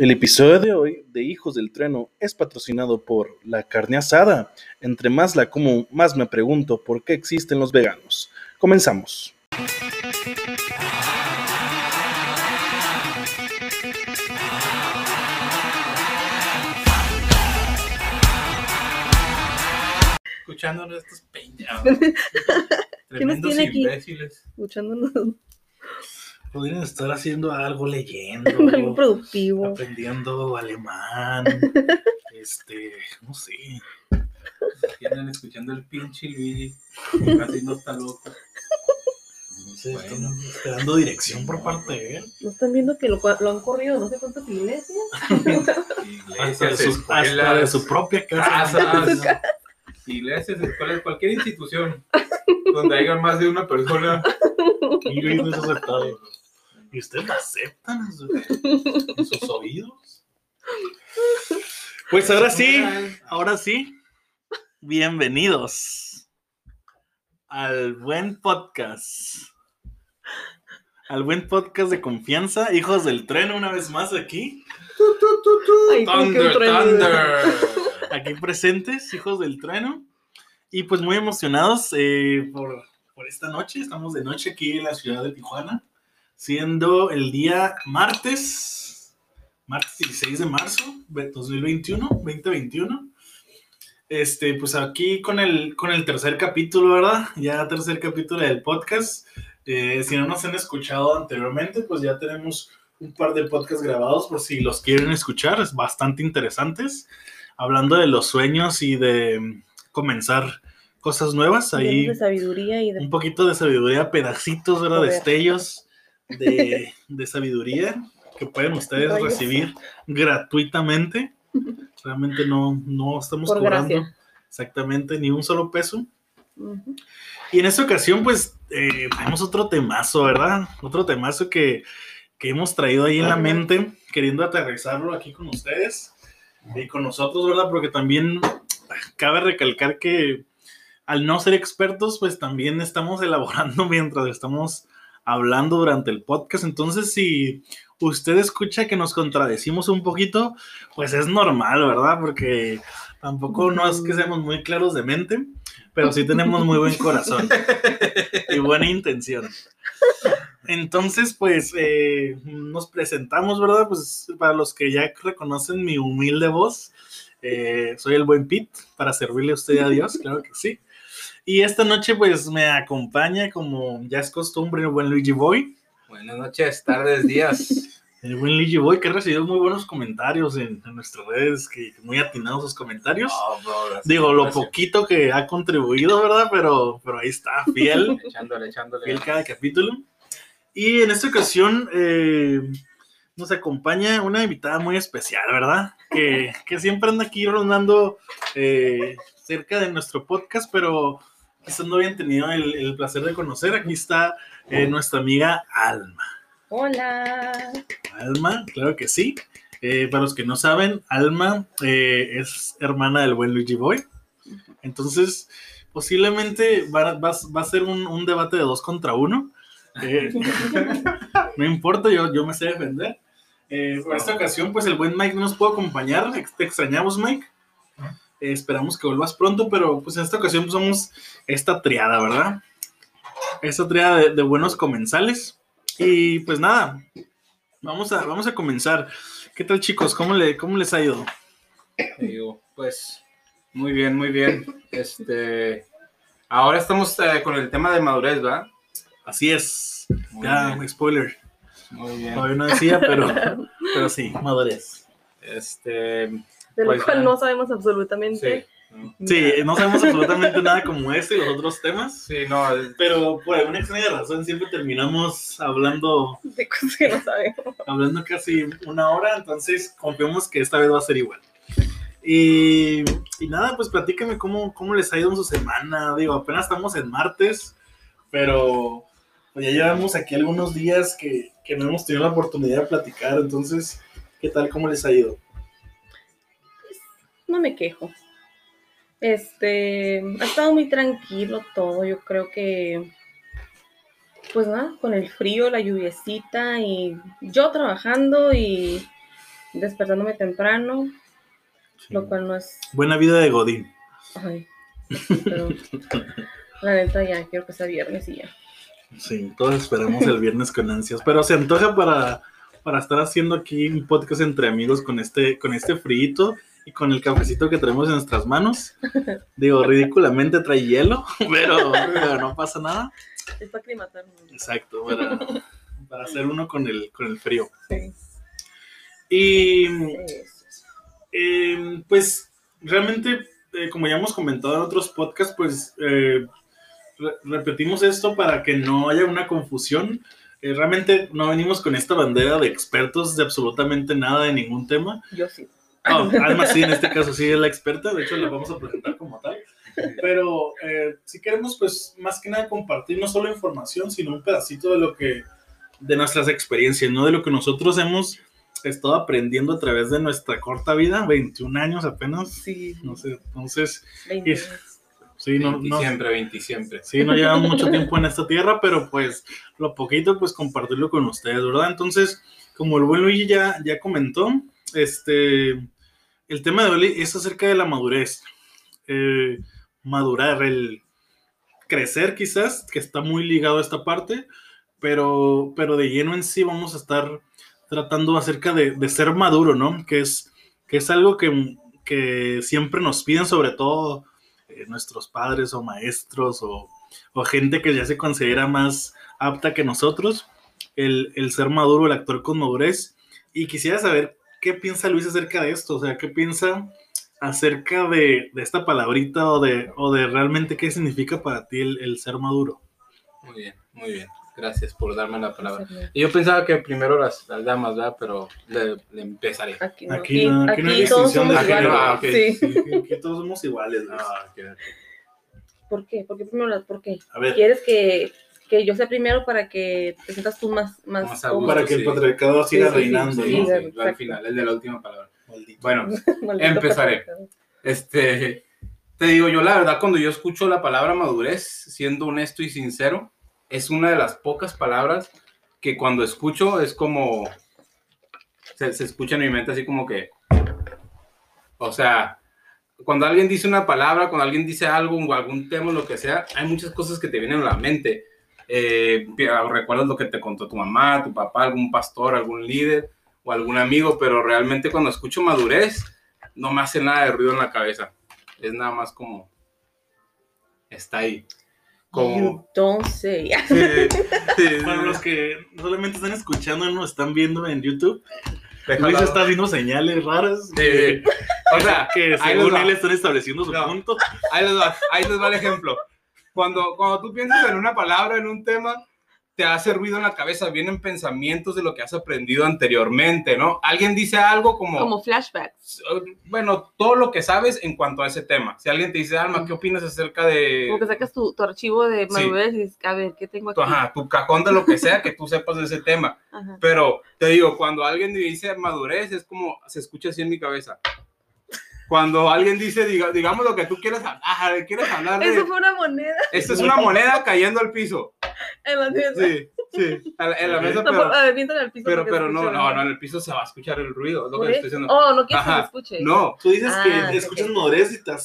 El episodio de hoy de Hijos del Treno es patrocinado por la carne asada. Entre más la como, más me pregunto por qué existen los veganos. Comenzamos. Escuchándonos estos peñados. ¿Qué nos Tremendos tiene aquí? imbéciles. escuchándonos Podrían estar haciendo algo, leyendo, algo productivo. aprendiendo alemán. este, no sé. Vienen escuchando el pinche Luigi. Casi no está loco. No sé, están esperando dirección por parte de él. ¿No están viendo que lo, lo han corrido no sé cuántas iglesias? Hasta de, Iglesias, su, hasta de escuelas, su propia casa. casas, iglesias, escuelas, cualquier institución donde haya más de una persona. Y es aceptado. Y ustedes lo aceptan en, su- en sus oídos. Pues ahora sí, ahora sí. Bienvenidos al buen podcast. Al buen podcast de confianza, hijos del tren, una vez más aquí. Ay, Thunder. Thunder. Aquí presentes, hijos del trueno. Y pues muy emocionados eh, por, por esta noche. Estamos de noche aquí en la ciudad de Tijuana, siendo el día martes, martes 16 de marzo de 2021, 2021. Este, pues aquí con el, con el tercer capítulo, ¿verdad? Ya tercer capítulo del podcast. Eh, si no nos han escuchado anteriormente, pues ya tenemos un par de podcasts grabados por si los quieren escuchar, es bastante interesantes hablando de los sueños y de mm, comenzar cosas nuevas. Ahí Llenos de sabiduría y de un poquito de sabiduría, pedacitos, ¿verdad? Destellos de, de sabiduría que pueden ustedes recibir gratuitamente. Realmente no, no estamos Por cobrando gracia. exactamente ni un solo peso. Ujú. Y en esta ocasión, pues, eh, tenemos otro temazo, ¿verdad? Otro temazo que, que hemos traído ahí en la mente, queriendo aterrizarlo aquí con ustedes y con nosotros, ¿verdad? Porque también cabe recalcar que al no ser expertos, pues también estamos elaborando mientras estamos hablando durante el podcast. Entonces, si usted escucha que nos contradecimos un poquito, pues es normal, ¿verdad? Porque tampoco no es que seamos muy claros de mente, pero sí tenemos muy buen corazón y buena intención. Entonces, pues eh, nos presentamos, ¿verdad? Pues para los que ya reconocen mi humilde voz, eh, soy el buen Pete para servirle a usted a Dios, claro que sí. Y esta noche, pues me acompaña, como ya es costumbre, el buen Luigi Boy. Buenas noches, tardes, días. El buen Luigi Boy, que ha recibido muy buenos comentarios en, en nuestras redes, que muy atinados sus comentarios. Bro, gracias. Digo, lo Gracias. poquito que ha contribuido, ¿verdad? Pero, pero ahí está, fiel, Echándole, echándole. fiel cada capítulo. Y en esta ocasión eh, nos acompaña una invitada muy especial, ¿verdad? Que, que siempre anda aquí rondando eh, cerca de nuestro podcast, pero quizás no habían tenido el, el placer de conocer. Aquí está eh, nuestra amiga Alma. Hola. Alma, claro que sí. Eh, para los que no saben, Alma eh, es hermana del buen Luigi Boy. Entonces, posiblemente va, va- va a ser un, un debate de dos contra uno. No importa, yo, yo me sé defender. Por esta ocasión, pues el buen Mike no nos pudo acompañar. Te extrañamos, Mike. Esperamos que vuelvas pronto, pero pues en esta ocasión pues, somos esta triada, ¿verdad? Esta triada de, de buenos comensales. Y pues nada, vamos a, vamos a comenzar. ¿Qué tal, chicos? ¿Cómo, le, cómo les ha ido? Digo, pues, muy bien, muy bien. Este, ahora estamos eh, con el tema de madurez, ¿va? Así es. Muy ya, bien, spoiler. muy bien. Todavía no decía, pero, pero sí, madurez. Este, De Pues, lo cual ya. no sabemos absolutamente. sí. ¿no? Sí, no sabemos absolutamente nada como este y los otros temas, Sí, no, pero por alguna extraña razón siempre terminamos hablando, De cosas que no sabemos. hablando casi una hora, entonces confiamos que esta vez va a ser igual. Y, y nada, pues platíquenme cómo, cómo les ha ido en su semana. Digo, apenas estamos en martes, pero pues ya llevamos aquí algunos días que, que no hemos tenido la oportunidad de platicar. Entonces, ¿qué tal? ¿Cómo les ha ido? No me quejo. Este, ha estado muy tranquilo todo. Yo creo que, pues nada, con el frío, la lluviecita y yo trabajando y despertándome temprano, Sí. lo cual no es. Buena vida de Godín. Ay, pero la neta ya quiero que sea viernes y ya. Sí, todos esperamos el viernes con ansias. Pero se antoja para, para estar haciendo aquí un podcast entre amigos con este, con este frito y con el cafecito que tenemos en nuestras manos. Digo, ridículamente trae hielo, pero, pero no pasa nada. Es para aclimatarme. Exacto, para, para hacer uno con el, con el frío. Sí. Y. Eh, pues realmente, eh, como ya hemos comentado en otros podcasts, pues eh, re- repetimos esto para que no haya una confusión. Eh, realmente no venimos con esta bandera de expertos de absolutamente nada de ningún tema. Yo sí. Oh, Alma sí, en este caso sí es la experta, de hecho la vamos a presentar como tal. Pero eh, si queremos, pues más que nada compartir no solo información, sino un pedacito de lo que, de nuestras experiencias, ¿no? De lo que nosotros hemos estado aprendiendo a través de nuestra corta vida, 21 años apenas, Sí. no sé, entonces, 20. y- sí, no, 20 no, siempre, 20 siempre. Sí, no llevamos mucho tiempo en esta tierra, pero pues lo poquito, pues compartirlo con ustedes, ¿verdad? Entonces, como el buen Luigi ya, ya comentó, este, el tema de hoy es acerca de la madurez. Eh, madurar, el crecer quizás, que está muy ligado a esta parte, pero, pero de lleno en sí vamos a estar tratando acerca de, de ser maduro, ¿no? Que es, que es algo que, que siempre nos piden, sobre todo eh, nuestros padres o maestros o, o gente que ya se considera más apta que nosotros, el, el ser maduro, el actuar con madurez. Y quisiera saber qué piensa Luis acerca de esto, o sea, qué piensa acerca de, de esta palabrita o de, o de realmente qué significa para ti el, el ser maduro. Muy bien, muy bien. Gracias por darme la palabra. Y Yo pensaba que primero las, las damas, ¿verdad? Pero le, le empezaré. Aquí no, Aquí no- aquí no hay todos distinción de iguales. Ah. Sí. Sí, aquí todos somos iguales. Ah. ¿Por qué? ¿Por qué primero las- ¿Por qué? A ver, ¿Quieres que, que yo sea primero para que te sientas tú más, más, Más para que el sí. patriarcado siga Sí, sí, reinando. sí, ¿no? al final, el de la última palabra. Maldito. Bueno, Maldito Empezaré. patriarcado. Este, te digo, yo la verdad, cuando yo escucho la palabra madurez, siendo honesto y sincero, es una de las pocas palabras que cuando escucho es como, se, se escucha en mi mente así como que, o sea, cuando alguien dice una palabra, cuando alguien dice algo o algún tema, lo que sea, hay muchas cosas que te vienen a la mente. Eh, recuerdas lo que te contó tu mamá, tu papá, algún pastor, algún líder o algún amigo, pero realmente cuando escucho madurez, no me hace nada de ruido en la cabeza. Es nada más como, está ahí. Como, say. Sí, sí, Para los que solamente están escuchando, no están viendo en YouTube, déjalo. Luis está haciendo señales raras. Sí, sí. O sea, que según él están estableciendo su No. punto. Ahí les va, ahí les va el ejemplo. Cuando, cuando tú piensas en una palabra, en un tema, te hace ruido en la cabeza, vienen pensamientos de lo que has aprendido anteriormente, ¿no? Alguien dice algo como, Como flashbacks. bueno, todo lo que sabes en cuanto a ese tema. Si alguien te dice, Alma, ¿qué opinas acerca de Como que sacas tu, tu archivo de Sí. madurez y dices, a ver, ¿qué tengo aquí? ajá, tu cajón de lo que sea que tú sepas de ese tema? Ajá. Pero te digo, cuando alguien dice madurez, es como se escucha así en mi cabeza. Cuando alguien dice, diga- digamos lo que tú quieres hablar, quieres hablar de. Eso fue una moneda Esto es una moneda cayendo al piso. en la mesa. Sí, sí. En la- mesa, No, pero, a ver, al piso pero, pero no, no, no, en el piso se va a escuchar el ruido. Es lo ¿Por que estoy diciendo. Oh, no quieres que Ajá. se escuche. No, Tú dices Ah, que ok, escuchas te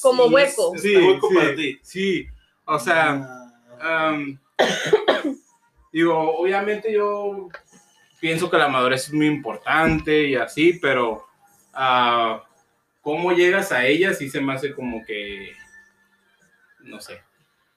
Como hueco. Es, sí, está hueco sí, para ti. sí. O sea, Ah, Am, digo, obviamente yo pienso que la madurez es muy importante y así, pero ah, cómo llegas a ella sí se me hace como que, no sé,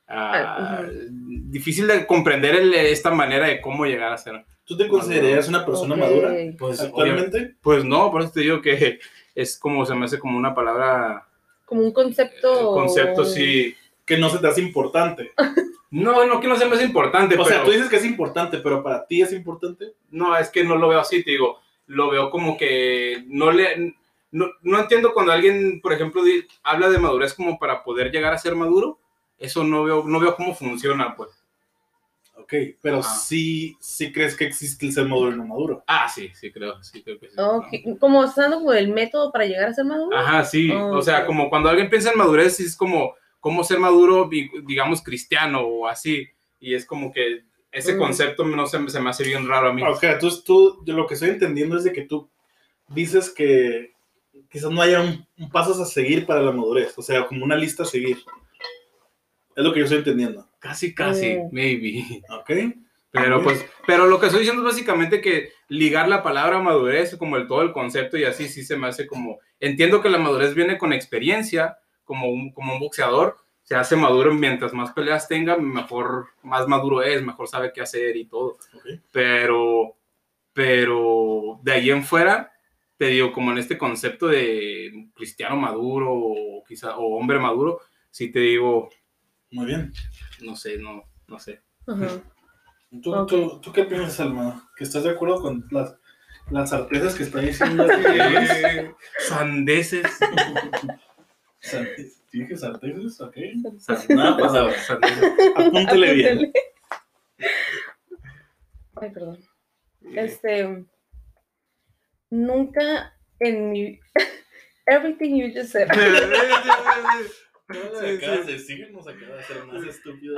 ah, difícil de comprender el- esta manera de cómo llegar a ser. ¿Tú te considerarías una persona madura Pues, actualmente? Pues no, por eso te digo que es como se me hace como una palabra, Como un concepto. concepto, sí. Que no se te hace importante. No, no que no se me hace importante, O sea, tú dices que es importante, pero para ti es importante. No, es que no lo veo así, te digo, lo veo como que no le... No, no entiendo cuando alguien, por ejemplo, di- habla de madurez como para poder llegar a ser maduro. Eso no veo, no veo cómo funciona, pues. Ok, pero Ah. sí, sí crees que existe el ser maduro y no maduro. Ah, sí, sí creo, sí creo que sí. Ok, Como dando como el método para llegar a ser maduro. Ajá, sí. Oh, o sea, como cuando alguien piensa en madurez, es como cómo ser maduro, di- digamos, cristiano o así. Y es como que ese Mm. concepto no se, me- se me hace bien raro a mí. Ok, entonces tú, de lo que estoy entendiendo es de que tú dices que quizás no haya un, un pasos a seguir para la madurez, o sea, como una lista a seguir. Es lo que yo estoy entendiendo. Casi, casi, Mm. maybe. ¿Ok? Pero pues, pero lo que estoy diciendo es básicamente que ligar la palabra madurez, como el todo el concepto y así sí se me hace como, entiendo que la madurez viene con experiencia, como un, como un boxeador, se hace maduro mientras más peleas tenga, mejor, más maduro es, mejor sabe qué hacer y todo. Ok. Pero, pero de ahí en fuera, te digo, como en este concepto de cristiano maduro o quizá, o hombre maduro, sí te digo, Muy bien. no sé, no, no sé. Ajá. ¿Tú, tú, tú qué piensas, Alma? ¿Que estás de acuerdo con las, las certezas que está diciendo? Eh, Sandeces. ¿Dije sarteses? Ok. Nada pasaba. Apúntele bien. Ay, perdón. Este. Nunca en mi. Everything you just said. No Sí, acabas sí. de decir, nos acaba de hacer más estúpido.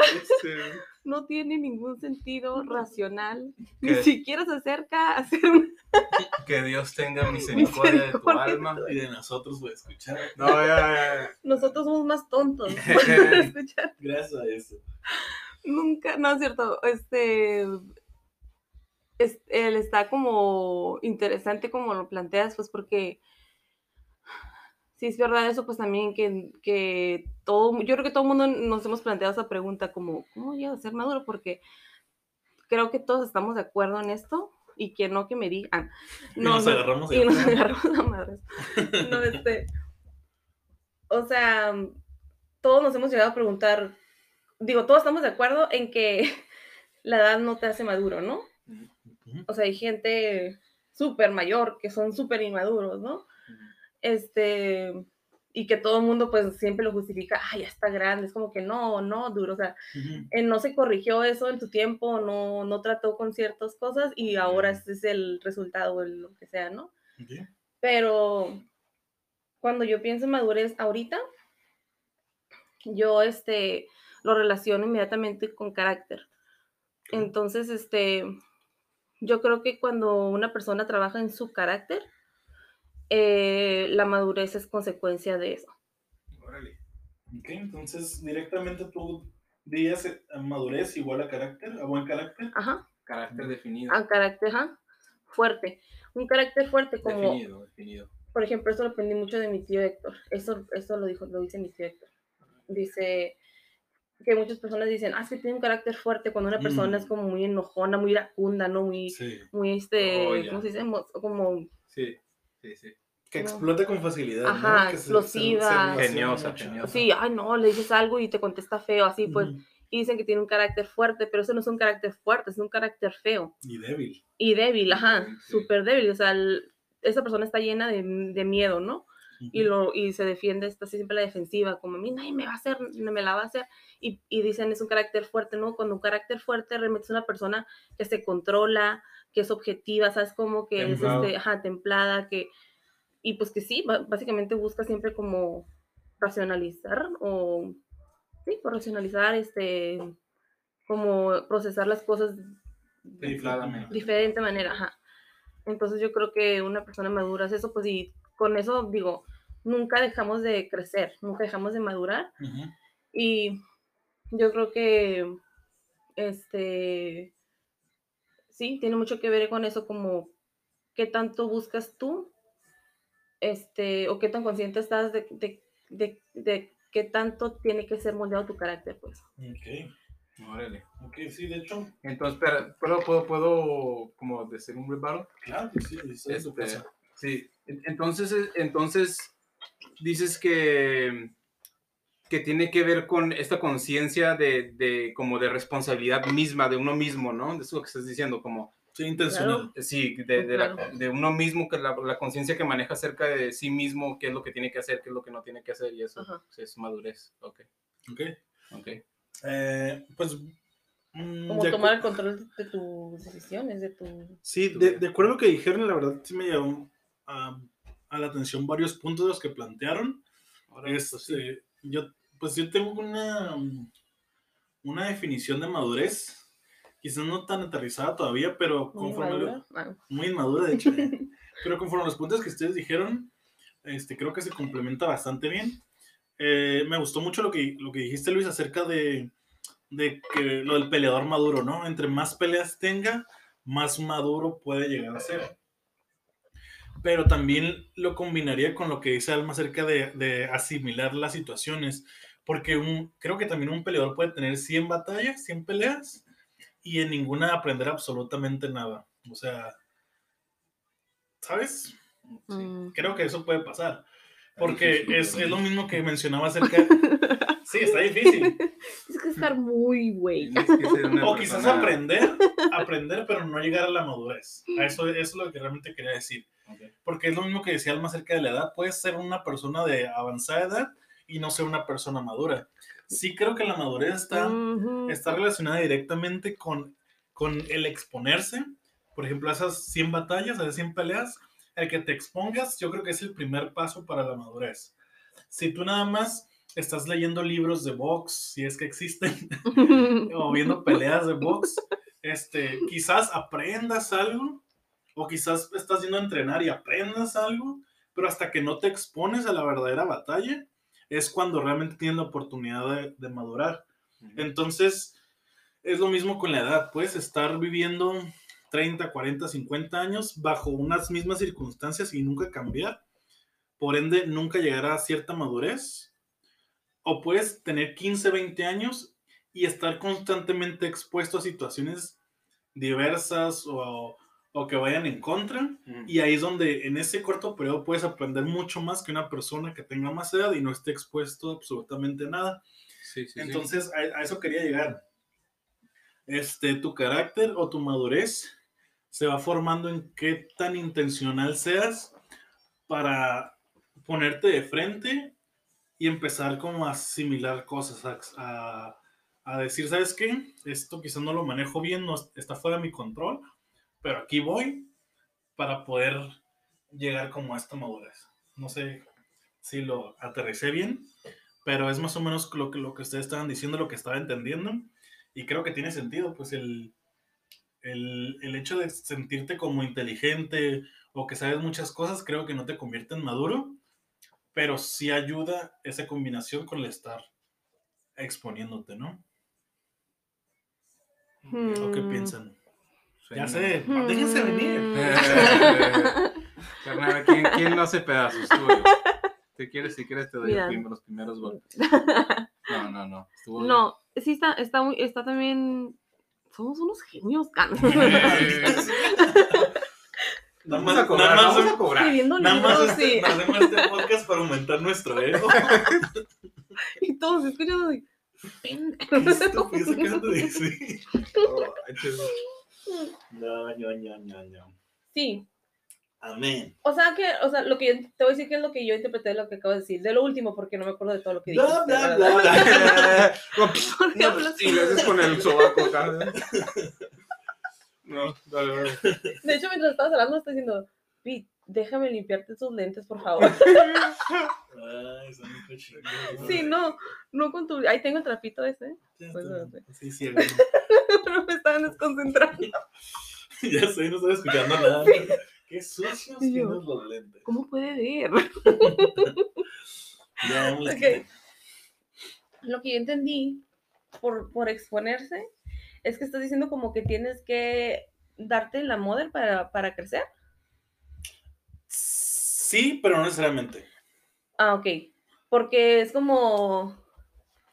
No tiene ningún sentido racional. ¿Qué? Ni siquiera se acerca a ser un. Que Dios tenga misericordia de tu Misericordia. alma. Y de nosotros voy a escuchar. No, ya, ya, ya. Nosotros somos más tontos. por escuchar. Gracias a eso. Nunca, no es cierto. Este. Es- él está como interesante como lo planteas, pues porque sí es verdad eso, pues también que, que todo, yo creo que todo el mundo nos hemos planteado esa pregunta como, ¿cómo llego a ser maduro? Porque creo que todos estamos de acuerdo en esto y que no que me digan. Y nos no, agarramos y nos agarramos a madres. No, este, o sea, todos nos hemos llegado a preguntar, digo, todos estamos de acuerdo en que la edad no te hace maduro, ¿no? Ujú. O sea, hay gente súper mayor que son súper inmaduros, ¿no? Este, y que todo el mundo pues siempre lo justifica, ay, ya está grande, es como que no, no, duro, o sea, Ujú. eh, no se corrigió eso en tu tiempo, no, no trató con ciertas cosas y ahora este es el resultado, el- lo que sea, ¿no? Pero cuando yo pienso en madurez ahorita, yo este, lo relaciono inmediatamente con carácter. Entonces, este, yo creo que cuando una persona trabaja en su carácter, eh, la madurez es consecuencia de eso. Órale. Ok, entonces directamente tú dirías eh, madurez igual a carácter, a buen carácter. Ajá, Carácter definido. a carácter, ajá, fuerte. Un carácter fuerte como, Definido, definido. por ejemplo, eso lo aprendí mucho de mi tío Héctor. Eso, eso lo dijo, lo dice mi tío Héctor. Dice que muchas personas dicen, ah, es que tiene un carácter fuerte cuando una persona Mm. es como muy enojona, muy iracunda, ¿no? Muy, Sí. muy este, Oh. ¿cómo se dice? Como, Sí, sí, sí. Que No. explota con facilidad. ¿no? Ajá, se- se- explosiva. se Geniosa, geniosa. sí, ay, no, le dices algo y te contesta feo, así pues. Y dicen que tiene un carácter fuerte, pero eso no es un carácter fuerte, es un carácter feo Y débil. y débil, ajá, Sí. súper débil. O sea, el- esa persona está llena de, de miedo, ¿no? Y, lo, y se defiende, está así siempre la defensiva, como a mí nadie me va a hacer, no me la va a hacer, y, y dicen es un carácter fuerte, ¿no? Cuando un carácter fuerte realmente es una persona que se controla, que es objetiva, ¿sabes? Como que Templado. es este, ajá, templada, que, y pues que sí, básicamente busca siempre como racionalizar, o, sí, por racionalizar, este, como procesar las cosas Infladamente. de diferente manera, ajá. Entonces yo creo que una persona madura es eso, pues y con eso digo, nunca dejamos de crecer, nunca dejamos de madurar y yo creo que este sí, tiene mucho que ver con eso como qué tanto buscas tú este o qué tan consciente estás de, de, de, de qué tanto tiene que ser moldeado tu carácter, pues. Ok. Órale. Ok, sí, de hecho, Entonces, espera, ¿puedo, puedo, puedo como decir un rebaro? claro sí, eso Este, sí, en- entonces, eh, entonces dices que, que tiene que ver con esta conciencia de, de como de responsabilidad misma de uno mismo, ¿no? De eso que estás diciendo, como Sí, intencional. sí, de, de, la- de uno mismo, que la, la conciencia que maneja acerca de sí mismo, qué es lo que tiene que hacer, qué es lo que no tiene que hacer, y eso pues, es madurez. Ok, Ok. ok. Eh, pues. mm, Como de tomar el control de tus decisiones, de tu Sí, de, de acuerdo a lo que dijeron, la verdad sí me llamó a, a la atención varios puntos de los que plantearon. Ahora, pues, sí. Este, yo, pues yo tengo una, una definición de madurez, quizás no tan aterrizada todavía, pero muy conforme. Ah, muy inmadura, de hecho. Pero conforme a los puntos que ustedes dijeron, este, creo que se complementa bastante bien. Eh, me gustó mucho lo que, lo que dijiste, Luis, acerca de, de que lo del peleador maduro, ¿no? Entre más peleas tenga, más maduro puede llegar a ser. Pero también lo combinaría con lo que dice Alma acerca de, de asimilar las situaciones. Porque un, creo que también un peleador puede tener 100 batallas, 100 peleas, y en ninguna aprender absolutamente nada. O sea, ¿sabes? Mm. Creo que eso puede pasar. Porque es, es lo mismo que mencionaba acerca. Sí, está difícil. Es que estar muy güey. Que O quizás persona- aprender, aprender, pero no llegar a la madurez. A eso, eso es lo que realmente quería decir. Ok. Porque es lo mismo que decía Alma acerca de la edad. Puedes ser una persona de avanzada edad y no ser una persona madura. Sí creo que la madurez está, Ujú. está relacionada directamente con, con el exponerse. Por ejemplo, a esas 100 batallas, a esas 100 peleas, el que te expongas, yo creo que es el primer paso para la madurez. Si tú nada más estás leyendo libros de box, si es que existen, o viendo peleas de box, este, quizás aprendas algo, o quizás estás yendo a entrenar y aprendas algo, pero hasta que no te expones a la verdadera batalla, es cuando realmente tienes la oportunidad de, de madurar. Entonces, es lo mismo con la edad, puedes estar viviendo 30, 40, 50 años bajo unas mismas circunstancias y nunca cambiar, por ende, nunca llegar a cierta madurez, o puedes tener 15, 20 años y estar constantemente expuesto a situaciones diversas o, o que vayan en contra. Mm. Y ahí es donde en ese corto periodo puedes aprender mucho más que una persona que tenga más edad y no esté expuesto a absolutamente nada. Sí, sí, sí. Entonces, a, a eso quería llegar. Este, tu carácter o tu madurez se va formando en qué tan intencional seas para ponerte de frente y empezar como a asimilar cosas, a, a- decir, ¿sabes qué? Esto quizás no lo manejo bien, no está fuera de mi control, pero aquí voy para poder llegar como a esta madurez. No sé si lo aterricé bien, pero es más o menos lo que, lo que ustedes estaban diciendo, lo que estaba entendiendo, y creo que tiene sentido, pues el, el, el hecho de sentirte como inteligente o que sabes muchas cosas, creo que no te convierte en maduro, pero sí ayuda esa combinación con el estar exponiéndote, ¿no? ¿O qué Hmm. piensan? Suena- Ya sé, Hmm. déjense venir. Carnal, ¿quién, quién no hace pedazos? Tú. Si quieres, si quieres te doy los primeros golpes. No, no, no. Estuvo No, sí está, está muy, está también. Somos unos genios, can. Nada Vamos más, a cobrar, nada más- vamos a cobrar. Escribiendo nada más libros este- y, hacemos este podcast para aumentar nuestro ego. y todos escuchando así. ¿Qué estupidez acabas de decir? Ay, chis- No, no, no, no, no. Sí, Amén. o sea que, o sea, lo que yo, te voy a decir que es lo que yo interpreté de lo que acabo de decir, de lo último, porque no me acuerdo de todo lo que dije. Bla, bla, bla, hablas- Y lo haces con el sobaco. No, dale, dale. De hecho, mientras estabas hablando, estoy diciendo, Pete, déjame limpiarte tus lentes, por favor. Ay, son muy cochinos. Sí, no, no con tu. Ahí tengo el trapito ese, Pues, no sé. Sí, sí, pero me estaban desconcentrando. ya sé, no estaba escuchando nada. Qué sucios tienes los lentes. ¿Cómo puede ver? Ya. Lo que yo entendí por, por exponerse es que estás diciendo como que tienes que darte la model para, para crecer. Sí, pero no necesariamente. Ah, ok. Porque es como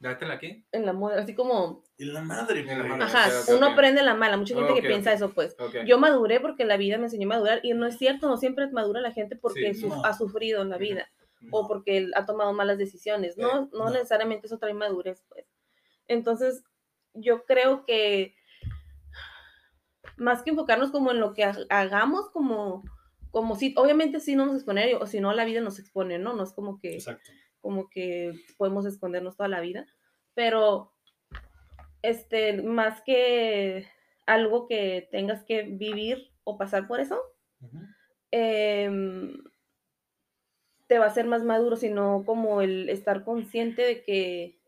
Dátela aquí. en la model, así como, Y la madre, En la mano. ajá, ok, ok, uno ok. aprende la mala. Mucha gente que piensa eso, pues. Yo maduré porque la vida me enseñó a madurar y no es cierto, no siempre madura la gente porque Sí, su- no. ha sufrido en la vida o porque ha tomado malas decisiones. No, no, no. necesariamente eso trae madurez, pues. Entonces, yo creo que más que enfocarnos como en lo que ha- hagamos, como, como si, obviamente sí nos exponer, o si no, la vida nos expone, ¿no? No es como que, Exacto. como que podemos escondernos toda la vida, pero este, más que algo que tengas que vivir o pasar por eso, em, te va a hacer más maduro, sino como el estar consciente de que,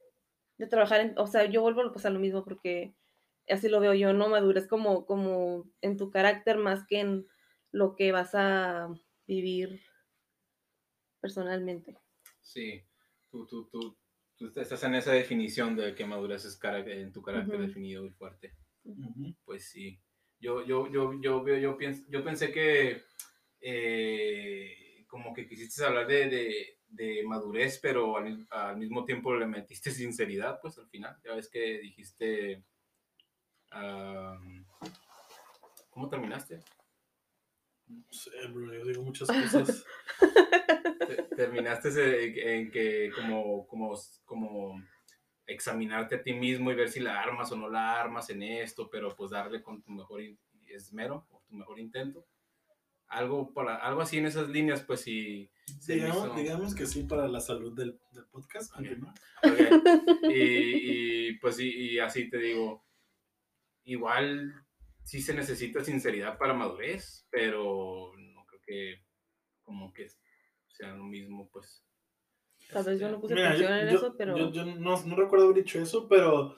de trabajar en, o sea, yo vuelvo a pasar lo mismo porque así lo veo yo, no madures como, como en tu carácter más que en lo que vas a, vivir personalmente. Sí, tú, tú, tú, tú estás en esa definición de que madurez es cara- en tu carácter definido y fuerte. Pues sí. Yo, yo, yo, yo, yo, yo, pienso, yo pensé que eh, como que quisiste hablar de, de, de madurez, pero al, al mismo tiempo le metiste sinceridad, pues al final. Ya ves que dijiste... ¿Cómo terminaste? No sé, bro, yo digo muchas cosas. Te- terminaste en que como, como, como examinarte a ti mismo y ver si la armas o no la armas en esto, pero pues darle con tu mejor esmero o tu mejor intento. Algo, para, algo así en esas líneas, pues sí. digamos, hizo- digamos que sí para la salud del, del podcast. continúa. Ok. Y, y, pues sí, y así te digo, igual sí se necesita sinceridad para madurez, pero no creo que como que sea lo mismo, pues. Tal vez yo Este, no puse Mira, yo, atención en yo- eso, pero yo- yo no, no recuerdo haber dicho eso, pero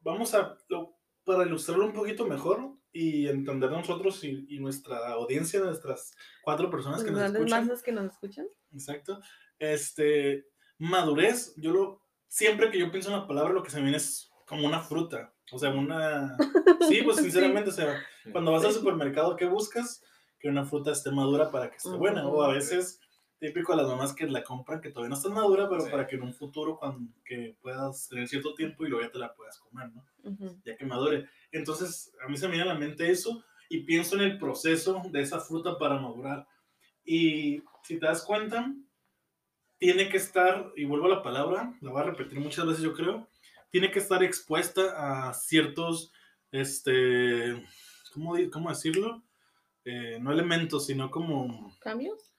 vamos a, lo- para ilustrarlo un poquito mejor y entender nosotros y, y nuestra audiencia, nuestras cuatro personas las que nos grandes escuchan. masas que nos escuchan. Exacto. Este, madurez, yo lo, siempre que yo pienso en la palabra, lo que se me viene es como una fruta. O sea, una... Sí, pues Sí. sinceramente, o sea, cuando vas al supermercado, ¿qué buscas? Que una fruta esté madura para que esté buena. O a veces, típico a las mamás que la compran que todavía no está madura, pero Sí. para que en un futuro, cuando que puedas tener cierto tiempo y luego ya te la puedas comer, ¿no? Ya que madure. Entonces, a mí se me viene a la mente eso y pienso en el proceso de esa fruta para madurar. Y si te das cuenta, tiene que estar, y vuelvo a la palabra, la voy a repetir muchas veces yo creo, tiene que estar expuesta a ciertos, este, ¿cómo, cómo decirlo? Eh, no elementos, sino como ¿Cambios?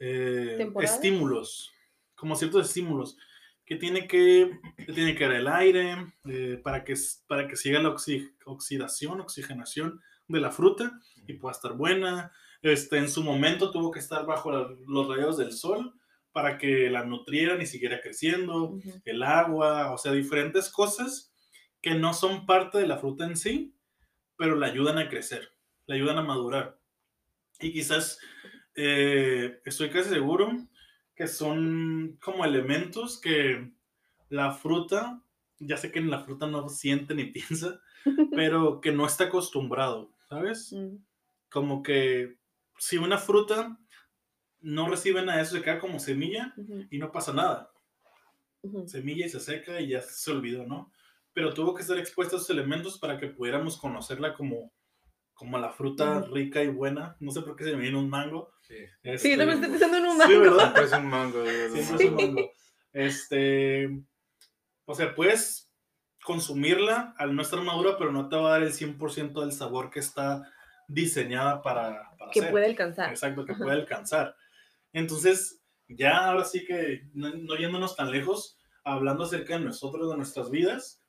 Eh, estímulos, como ciertos estímulos, que tiene que, que tiene que dar el aire eh, para, que, para que siga la oxi- oxidación, oxigenación de la fruta y pueda estar buena. Este, en su momento tuvo que estar bajo la- los rayos del sol para que la nutrieran y siguiera creciendo, el agua, o sea, diferentes cosas que no son parte de la fruta en sí, pero la ayudan a crecer, la ayudan a madurar. Y quizás eh, estoy casi seguro que son como elementos que la fruta, ya sé que en la fruta no siente ni piensa, pero que no está acostumbrado, ¿sabes? Mm. Como que si una fruta no recibe nada de eso, se queda como semilla y no pasa nada. Semilla y se seca y ya se olvidó, ¿no? Pero tuvo que estar expuesta a esos elementos para que pudiéramos conocerla como, como la fruta rica y buena. No sé por qué se me viene un mango. Sí. Sí, Este, también estoy pensando en un Sí, mango. ¿verdad? Siempre es un mango. verdad. Siempre es un mango. Este, o sea, puedes consumirla al no estar madura, pero no te va a dar el 100% del sabor que está diseñada para, para que hacer. puede alcanzar. Exacto, que puede alcanzar. Entonces, ya ahora sí que, no, no yéndonos tan lejos, hablando acerca de nosotros, de nuestras vidas,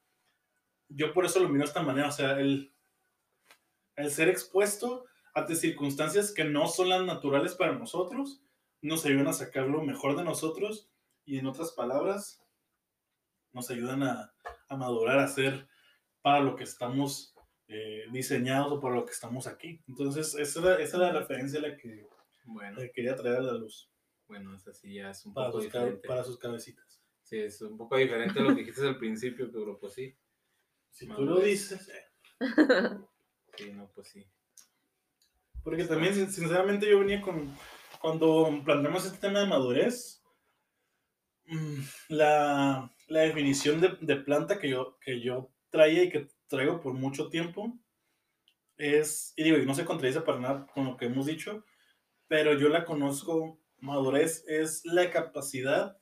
yo por eso lo miro de esta manera, o sea, el, el ser expuesto ante circunstancias que no son las naturales para nosotros, nos ayudan a sacar lo mejor de nosotros y en otras palabras, nos ayudan a, a madurar, a ser para lo que estamos eh, diseñados o para lo que estamos aquí. Entonces, esa era, esa era la referencia a la que Bueno, quería traer a la luz bueno, esa sí ya es un para poco diferente. para sus cabecitas. Sí, es un poco diferente a lo que dijiste al principio, pero pues sí. Si tú lo dices, eh. Sí, no, pues sí. porque también sin- sinceramente yo venía con, cuando planteamos este tema de madurez, mm, la, la definición de, de planta que yo, que yo traía y que traigo por mucho tiempo es, y digo, y no se contradice para nada con lo que hemos dicho, pero yo la conozco, madurez es la capacidad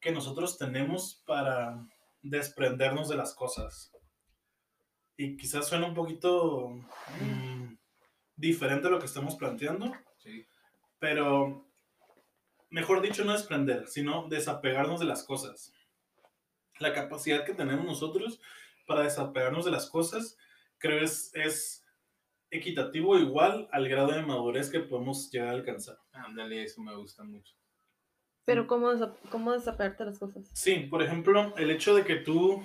que nosotros tenemos para desprendernos de las cosas. Y quizás suena un poquito mm, diferente a lo que estamos planteando, Sí. pero mejor dicho, no desprender, sino desapegarnos de las cosas. La capacidad que tenemos nosotros para desapegarnos de las cosas, creo es, es equitativo igual al grado de madurez que podemos llegar a alcanzar. Ándale, eso me gusta mucho. Pero ¿cómo, desa- cómo desapegarte de las cosas? Sí, por ejemplo, el hecho de que tú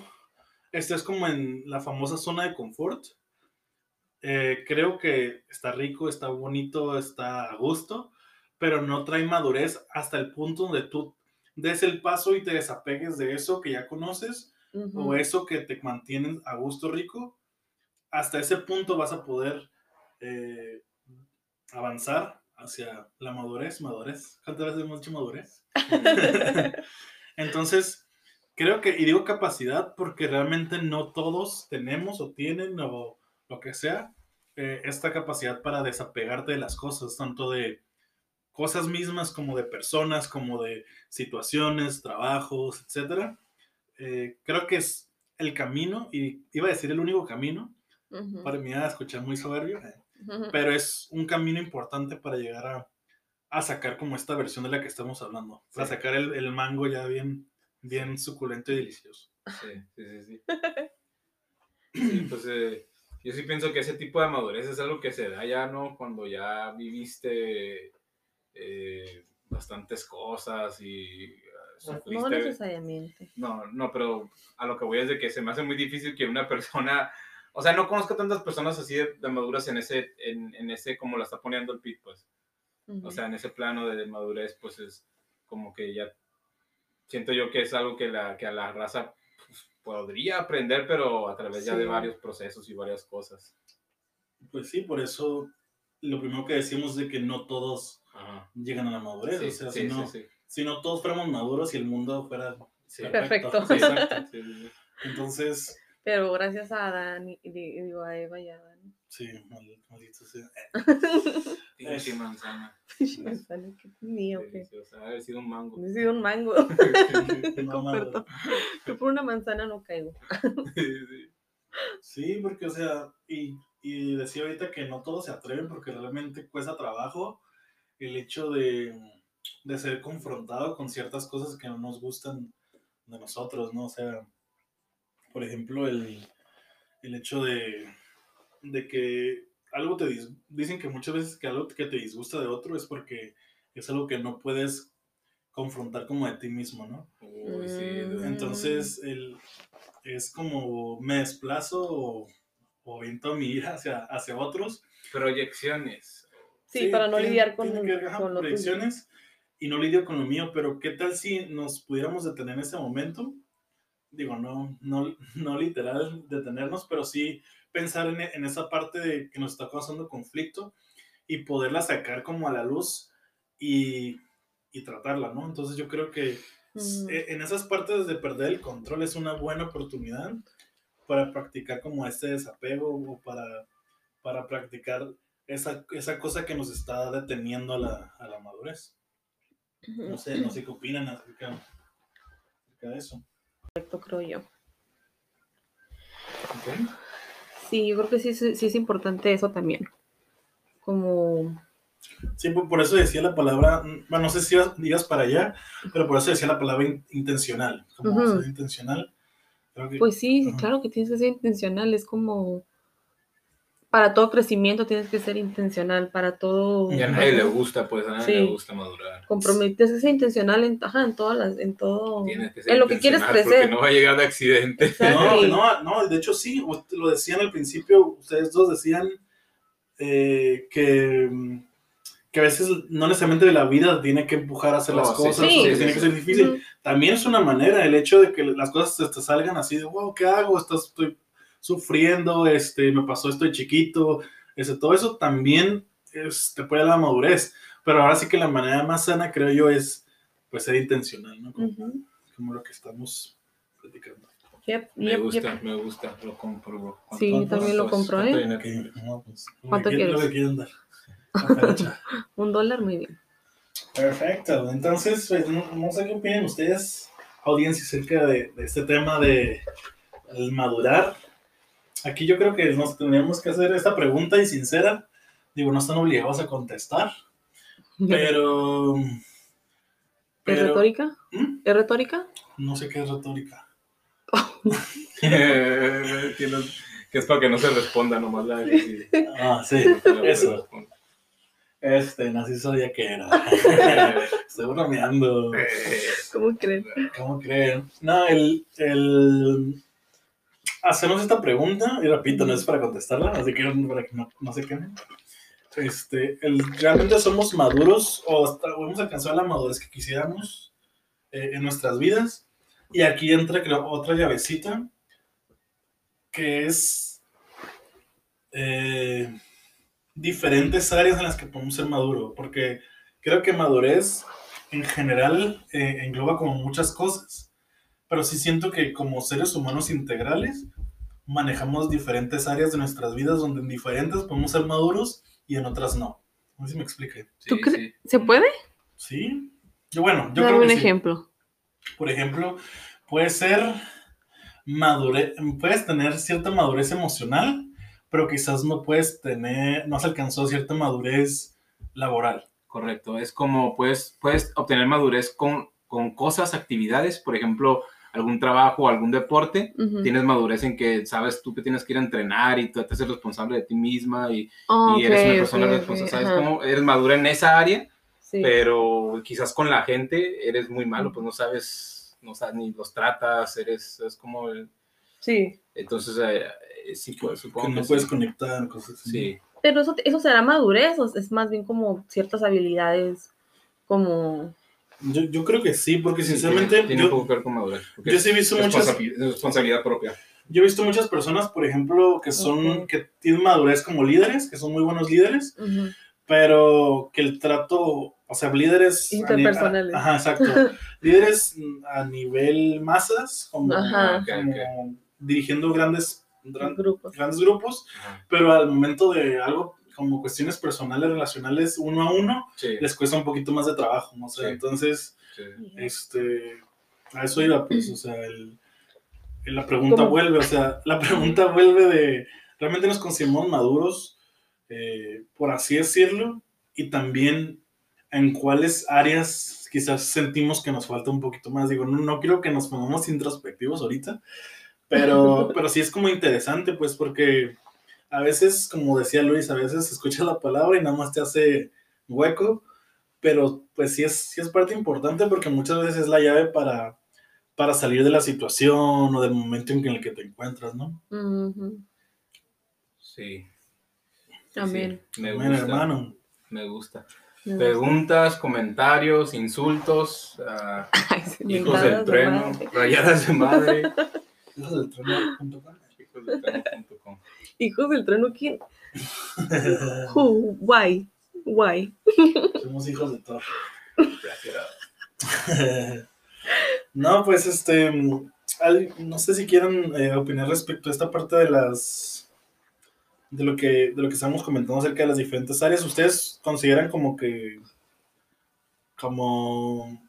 estés como en la famosa zona de confort, eh, creo que está rico, está bonito, está a gusto, pero no trae madurez hasta el punto donde tú des el paso y te desapegues de eso que ya conoces o eso que te mantiene a gusto rico. Hasta ese punto vas a poder eh, avanzar hacia la madurez. Madurez. ¿Cuántas veces hemos dicho madurez? Entonces, creo que, y digo capacidad porque realmente no todos tenemos o tienen o lo que sea, eh, esta capacidad para desapegarte de las cosas, tanto de cosas mismas como de personas, como de situaciones, trabajos, etcétera. Eh, creo que es el camino, y iba a decir el único camino, Ujú. para mí a escuchar muy soberbio, eh, Ujú. pero es un camino importante para llegar a, a sacar como esta versión de la que estamos hablando, para Sí. sacar el, el mango ya bien, bien suculento y delicioso. Sí, sí, sí. Sí, Sí, pues eh, yo sí pienso que ese tipo de madurez es algo que se da ya, ¿no? Cuando ya viviste eh, bastantes cosas y eh, No sufriste. necesariamente. No, no, pero a lo que voy es de que se me hace muy difícil que una persona, o sea, no conozco tantas personas así de, de maduras en ese, en, en ese, como la está poniendo el Pit, pues. Ujú. O sea, en ese plano de madurez, pues es como que ya siento yo que es algo que, la, que a la raza pues, podría aprender, pero a través ya Sí. de varios procesos y varias cosas. Pues sí, por eso lo primero que decimos de que no todos Ajá. llegan a la madurez, Sí, o sea, sí, si, no, sí, sí. si no todos fuéramos maduros y el mundo fuera Sí. Perfecto. Sí, Exacto. sí, sí, sí. Entonces, Pero gracias a Adán y, y digo a Eva y a Adán. Sí, mal- maldito sea. Pinche manzana. Que mío, que Deliciosa. Ha haber sido un mango. me sido un mango. Perdón. Yo por una manzana no caigo. Sí, sí. Sí, porque, o sea, y, y decía ahorita que no todos se atreven porque realmente cuesta trabajo el hecho de, de ser confrontado con ciertas cosas que no nos gustan de nosotros, ¿no? O sea, por ejemplo, el, el hecho de, de que algo te dis- dicen que muchas veces que algo que te disgusta de otro es porque es algo que no puedes confrontar como de ti mismo, ¿no? Uy, sí, Mm. Entonces, el, es como me desplazo o, o viento mi ira hacia, hacia otros. Proyecciones. Sí, para no tiene- lidiar con, que ajá, con lo tuyo. proyecciones y no lidio con lo mío, pero ¿qué tal si nos pudiéramos detener en ese momento? Digo, no, no, no literal detenernos, pero sí pensar en, en esa parte de que nos está causando conflicto y poderla sacar como a la luz y, y tratarla, ¿no? Entonces yo creo que Mm. eh, en esas partes de perder el control es una buena oportunidad para practicar como este desapego o para, para practicar esa, esa cosa que nos está deteniendo a la, a la madurez. No sé, no sé qué opinan acerca, acerca de eso. Correcto, creo yo. Ok. Sí, yo creo que sí, sí, es importante eso también. Como Sí, por eso decía la palabra, bueno, no sé si ibas para allá, pero por eso decía la palabra in- intencional. Como Ujú. ser intencional. Creo que, Pues sí, Ajá. claro que tienes que ser intencional, es como para todo crecimiento tienes que ser intencional, para todo Y a nadie le gusta, pues a nadie Sí. le gusta madurar. comprometes, tienes que ser intencional en, ajá, en todas las, en todo, Tienes que ser en lo que quieres crecer. Porque no va a llegar de accidente. No, no, no, de hecho sí, lo decían al principio, ustedes dos decían eh, que, mm, que a veces no necesariamente la vida tiene que empujar a hacer No, las sí, cosas, sí, que sí, tiene sí. que ser difícil. También es una manera, el hecho de que las cosas te, te salgan así de, wow, ¿qué hago? Estás, estoy sufriendo, este, me pasó esto de chiquito, este, todo eso también es, te puede dar la madurez, pero ahora sí que la manera más sana, creo yo, es pues ser intencional, ¿no? Como, Ujú. como lo que estamos platicando. Yep, Me yep, gusta, yep. me gusta, lo compro. bro. Sí, ¿Cuánto- también lo compro, cuánto ¿eh? no, pues, ¿Cuánto quieren- quieres? Lo que quieren dar. Un dólar, muy bien. Perfecto. Entonces, pues, no, no sé qué opinan ustedes, audiencia, acerca de, de este tema de el madurar. Aquí yo creo que nos tenemos que hacer esta pregunta y sincera. Digo, no están obligados a contestar, pero... ¿Es pero retórica? ¿Mm? ¿Es retórica? no sé qué es retórica. que, no- que es para que no se responda nomás la sí, Ah, sí, eso. Este, no sí sabía que era. Estoy bromeando. ¿Cómo creen? ¿Cómo creen? No, el, el... Hacemos esta pregunta, y repito, no es para contestarla, así que para que no, no se quemen. este, el, realmente somos maduros o hasta hemos alcanzado la madurez que quisiéramos eh, en nuestras vidas. Y aquí entra creo, otra llavecita que es eh, diferentes áreas en las que podemos ser maduros, porque creo que madurez en general eh, engloba como muchas cosas, pero sí siento que como seres humanos integrales manejamos diferentes áreas de nuestras vidas donde en diferentes podemos ser maduros y en otras no. No sé si me explique. ¿Tú Sí, cre- sí. ¿Se puede? Sí. Yo, bueno, yo Dame creo un que sí. ejemplo. Por ejemplo, puede ser madurez, puedes tener cierta madurez emocional, pero quizás no puedes tener, no has alcanzado cierta madurez laboral. Correcto, es como puedes, puedes obtener madurez con, con cosas, actividades, por ejemplo, algún trabajo, algún deporte. Ujú. Tienes madurez en que sabes tú que tienes que ir a entrenar y tú te haces responsable de ti misma y, Ah, y eres una persona ok, ok, responsable. ¿Sabes ajá, cómo? Eres madura en esa área, sí. pero quizás con la gente eres muy malo, pues no sabes, no sabes ni los tratas, eres, es como, el- Sí. entonces eh, eh, sí, pues, supongo Que no que puedes sí. conectar, cosas así. Sí, Pero eso, eso será madurez, o es más bien como ciertas habilidades, como... Yo, yo creo que sí, porque sí, sinceramente tiene, tiene un yo, poco que ver con madurez. yo sí he visto muchas, responsabi- responsabilidad propia. yo he visto muchas personas, por ejemplo, que son, Ok. que tienen madurez como líderes, que son muy buenos líderes, ujú. pero que el trato, o sea, líderes... a Interpersonales. Ajá, exacto. líderes a nivel masas, como, Ajá. como Ok, dirigiendo grandes, gran- Grupos. grandes grupos, pero al momento de algo como cuestiones personales, relacionales, uno a uno, Sí, les cuesta un poquito más de trabajo, ¿no? O sea, Sí. entonces, sí. este, a eso iba, pues, o sea, el, el- la pregunta ¿Cómo? vuelve, o sea, la pregunta vuelve de, ¿realmente nos consideramos maduros, eh, por así decirlo? Y también, ¿en cuáles áreas quizás sentimos que nos falta un poquito más? Digo, no, no quiero que nos pongamos introspectivos ahorita, pero, pero sí es como interesante, pues, porque a veces, como decía Luis, a veces escuchas la palabra y nada más te hace hueco, pero pues sí es, sí es parte importante porque muchas veces es la llave para, para salir de la situación o del momento en el que te encuentras, ¿no? Sí. Amén. Sí, me Amén, gusta. hermano. Me gusta. Me gusta. Preguntas, comentarios, insultos, Ay, hijos del trueno, rayadas de madre. Hijos del trueno.com. hijos del trueno, ¿quién? Who? Why? Why? Somos hijos de Thor. Gracias. no, pues este, no sé si quieren eh, opinar respecto a esta parte de las, de lo que, de lo que estamos comentando acerca de las diferentes áreas. ¿Ustedes consideran como que, como,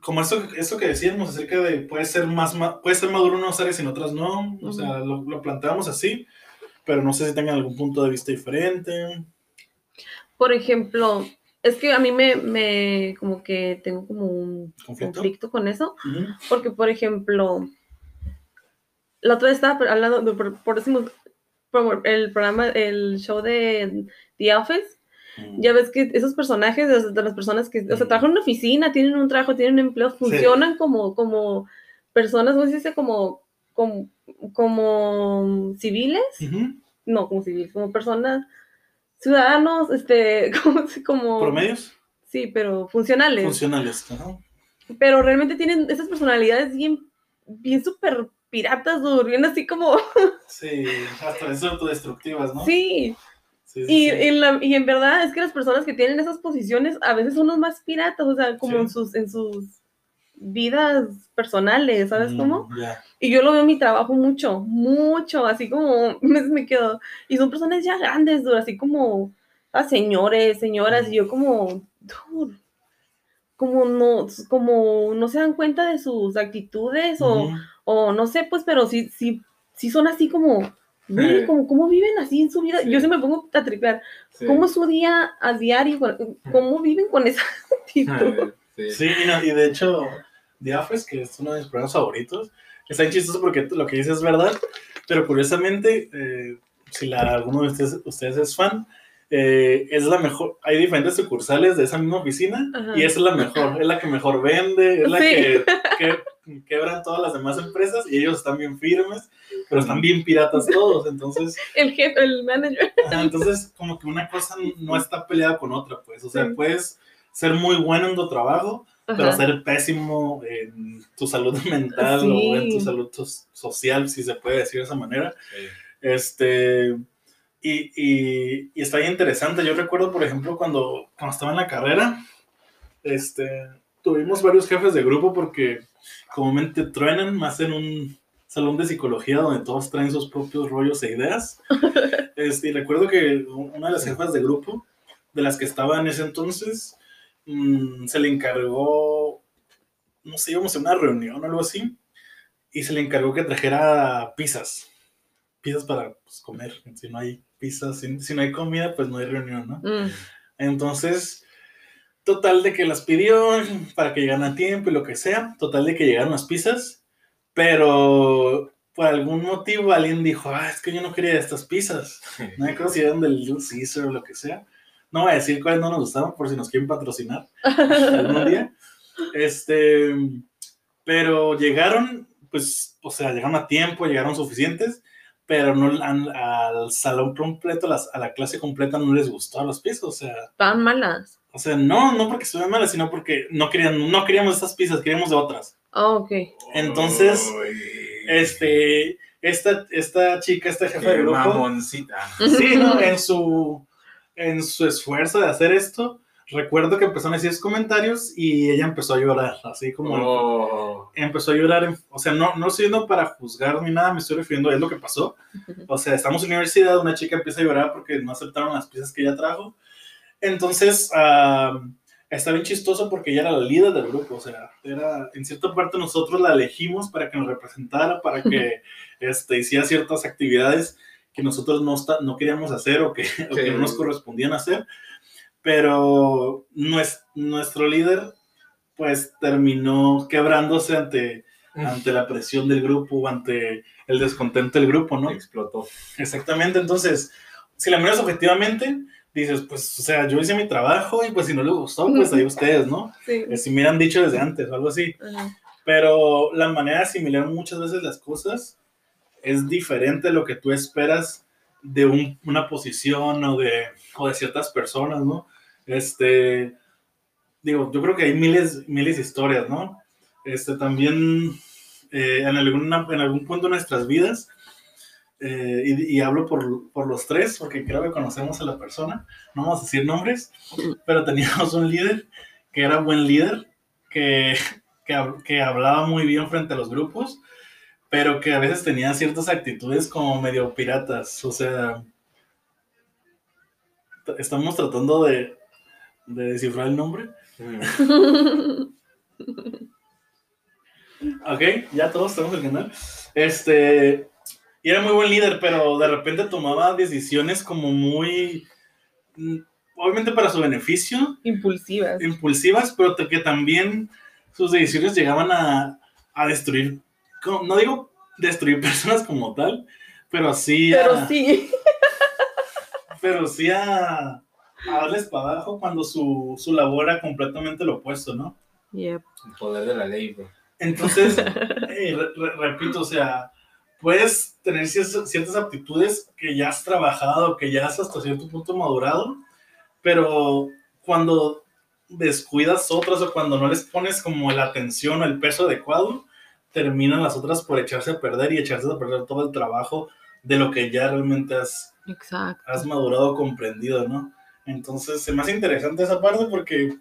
como esto, esto que decíamos acerca de puede ser más, ma- puede ser maduro en unas áreas y en otras no? O sea, lo, lo planteamos así, pero no sé si tengan algún punto de vista diferente. Por ejemplo, es que a mí me, me como que tengo como un ¿Conflicto? conflicto con eso, porque por ejemplo, la otra vez estaba hablando, de- por, por decimos, el programa, el show de The Office, ya ves que esos personajes de, las personas que, o sea, Mm. trabajan en una oficina, tienen un trabajo, tienen un empleo, funcionan como, como personas, ¿cómo se dice? Como, como, como civiles, Ujú. no, como civiles, como personas, ciudadanos, este, como, como ¿Promedios? sí, pero funcionales, Funcionales. Ajá. pero realmente tienen esas personalidades bien, bien súper piratas, bien así como, Sí, hasta autodestructivas, ¿no? sí, Sí, sí, Y, sí. En la- y en verdad es que las personas que tienen esas posiciones a veces son los más piratas, o sea, como en, sus, en sus vidas personales, ¿sabes Mm, cómo? Ya. Y yo lo veo en mi trabajo mucho, mucho, así como me, me quedo. Y son personas ya grandes, dude, así como ah, señores, señoras, y yo como, dude, como no, como no se dan cuenta de sus actitudes o, Ujú. o no sé, pues, pero sí, sí, sí son así como, como, ¿cómo viven así en su vida? Sí. Yo se me pongo a tripear. Sí. ¿Cómo es su día a diario? ¿Cómo viven con esa actitud? Sí. Sí, y, no- y de hecho, The Office, que es uno de mis programas favoritos, está chistoso porque lo que dices es verdad, pero curiosamente, eh, si la, alguno de ustedes, ustedes es fan, eh, es la mejor, hay diferentes sucursales de esa misma oficina Ajá. y esa es la mejor, es la que mejor vende, es la Sí. que, que quebran todas las demás empresas y ellos están bien firmes. Pero están bien piratas todos, entonces, El jefe, el manager. ajá, entonces como que una cosa no está peleada con otra, pues, o sea, Sí. puedes ser muy bueno en tu trabajo, pero ser pésimo en tu salud mental Sí. o en tu salud social, si se puede decir de esa manera. Este, y, y, y está bien interesante. Yo recuerdo, por ejemplo, cuando, cuando estaba en la carrera, este, tuvimos varios jefes de grupo porque comúnmente truenan más en un salón de psicología donde todos traen sus propios rollos e ideas. Este, y recuerdo que una de las jefas de grupo, de las que estaba en ese entonces, mm, se le encargó, no sé, íbamos a una reunión o algo así, y se le encargó que trajera pizzas pizzas para pues, comer. Si no hay pizzas, si, si no hay comida, pues no hay reunión, ¿no? Mm. Entonces, total de que las pidió para que llegaran a tiempo y lo que sea. Total de que llegaron las pizzas, pero por algún motivo alguien dijo, ah, es que yo no quería estas pizzas. No me acuerdo si eran del Little Caesar o lo que sea. No voy a decir cuáles no nos gustaban por si nos quieren patrocinar algún día. Este, pero llegaron, pues, o sea, llegaron a tiempo, llegaron suficientes, pero no al, al salón completo, las- a la clase completa no les gustó las pizzas, o sea, Estaban malas. o sea, no, no porque estuvieran malas, sino porque no querían, no queríamos estas pizzas, queríamos de otras. Oh, ok. Entonces, Este, esta, esta chica, esta jefa de grupo, mamoncita. Sí, ¿no? En su, en su esfuerzo de hacer esto, recuerdo que empezaron a decir sus comentarios y ella empezó a llorar, así como Oh. empezó a llorar, en- o sea, no, no estoy yendo para juzgar ni nada, me estoy refiriendo a es lo que pasó. O sea, estamos en la universidad, una chica empieza a llorar porque no aceptaron las piezas que ella trajo. Entonces, ah, está bien chistoso porque ella era la líder del grupo, o sea, era, en cierta parte nosotros la elegimos para que nos representara, para que este, hiciera ciertas actividades que nosotros no, esta- no queríamos hacer o que, o que no nos correspondían hacer. Pero nues- nuestro líder, pues, terminó quebrándose ante, ante la presión del grupo, ante el descontento del grupo, ¿no? Explotó. Exactamente, entonces, si la miras objetivamente, dices, pues, o sea, yo hice mi trabajo y pues si no les gustó, pues ahí ustedes, ¿no? Sí. Eh, Si me hubieran dicho desde antes o algo así. Ajá. Pero la manera de asimilar muchas veces las cosas es diferente a lo que tú esperas de un- una posición o de, o de ciertas personas, ¿no? Este, digo, yo creo que hay miles, miles de historias, ¿no? Este, también eh, en, alguna, en algún punto de nuestras vidas, eh, y, y hablo por, por los tres, porque creo que conocemos a la persona, no vamos a decir nombres, pero teníamos un líder que era buen líder, que, que, que hablaba muy bien frente a los grupos, pero que a veces tenía ciertas actitudes como medio piratas, o sea, estamos tratando de, de descifrar el nombre. Ok, ya todos tenemos el canal. Este, y era muy buen líder, pero de repente tomaba decisiones como muy, mm, obviamente para su beneficio, Impulsivas. impulsivas, pero que también sus decisiones llegaban a, a destruir, no digo destruir personas como tal, pero sí a, Pero sí. pero sí a, a darles para abajo cuando su, su labor era completamente lo opuesto, ¿no? Yep. El poder de la ley, bro. Entonces, eh, re- re- repito, o sea, puedes tener ciertas, ciertas aptitudes que ya has trabajado, que ya has hasta cierto punto madurado, pero cuando descuidas otras o cuando no les pones como la atención o el peso adecuado, terminan las otras por echarse a perder y echarse a perder todo el trabajo de lo que ya realmente has, Exacto. has madurado, comprendido, ¿no? Entonces, se me hace interesante esa parte porque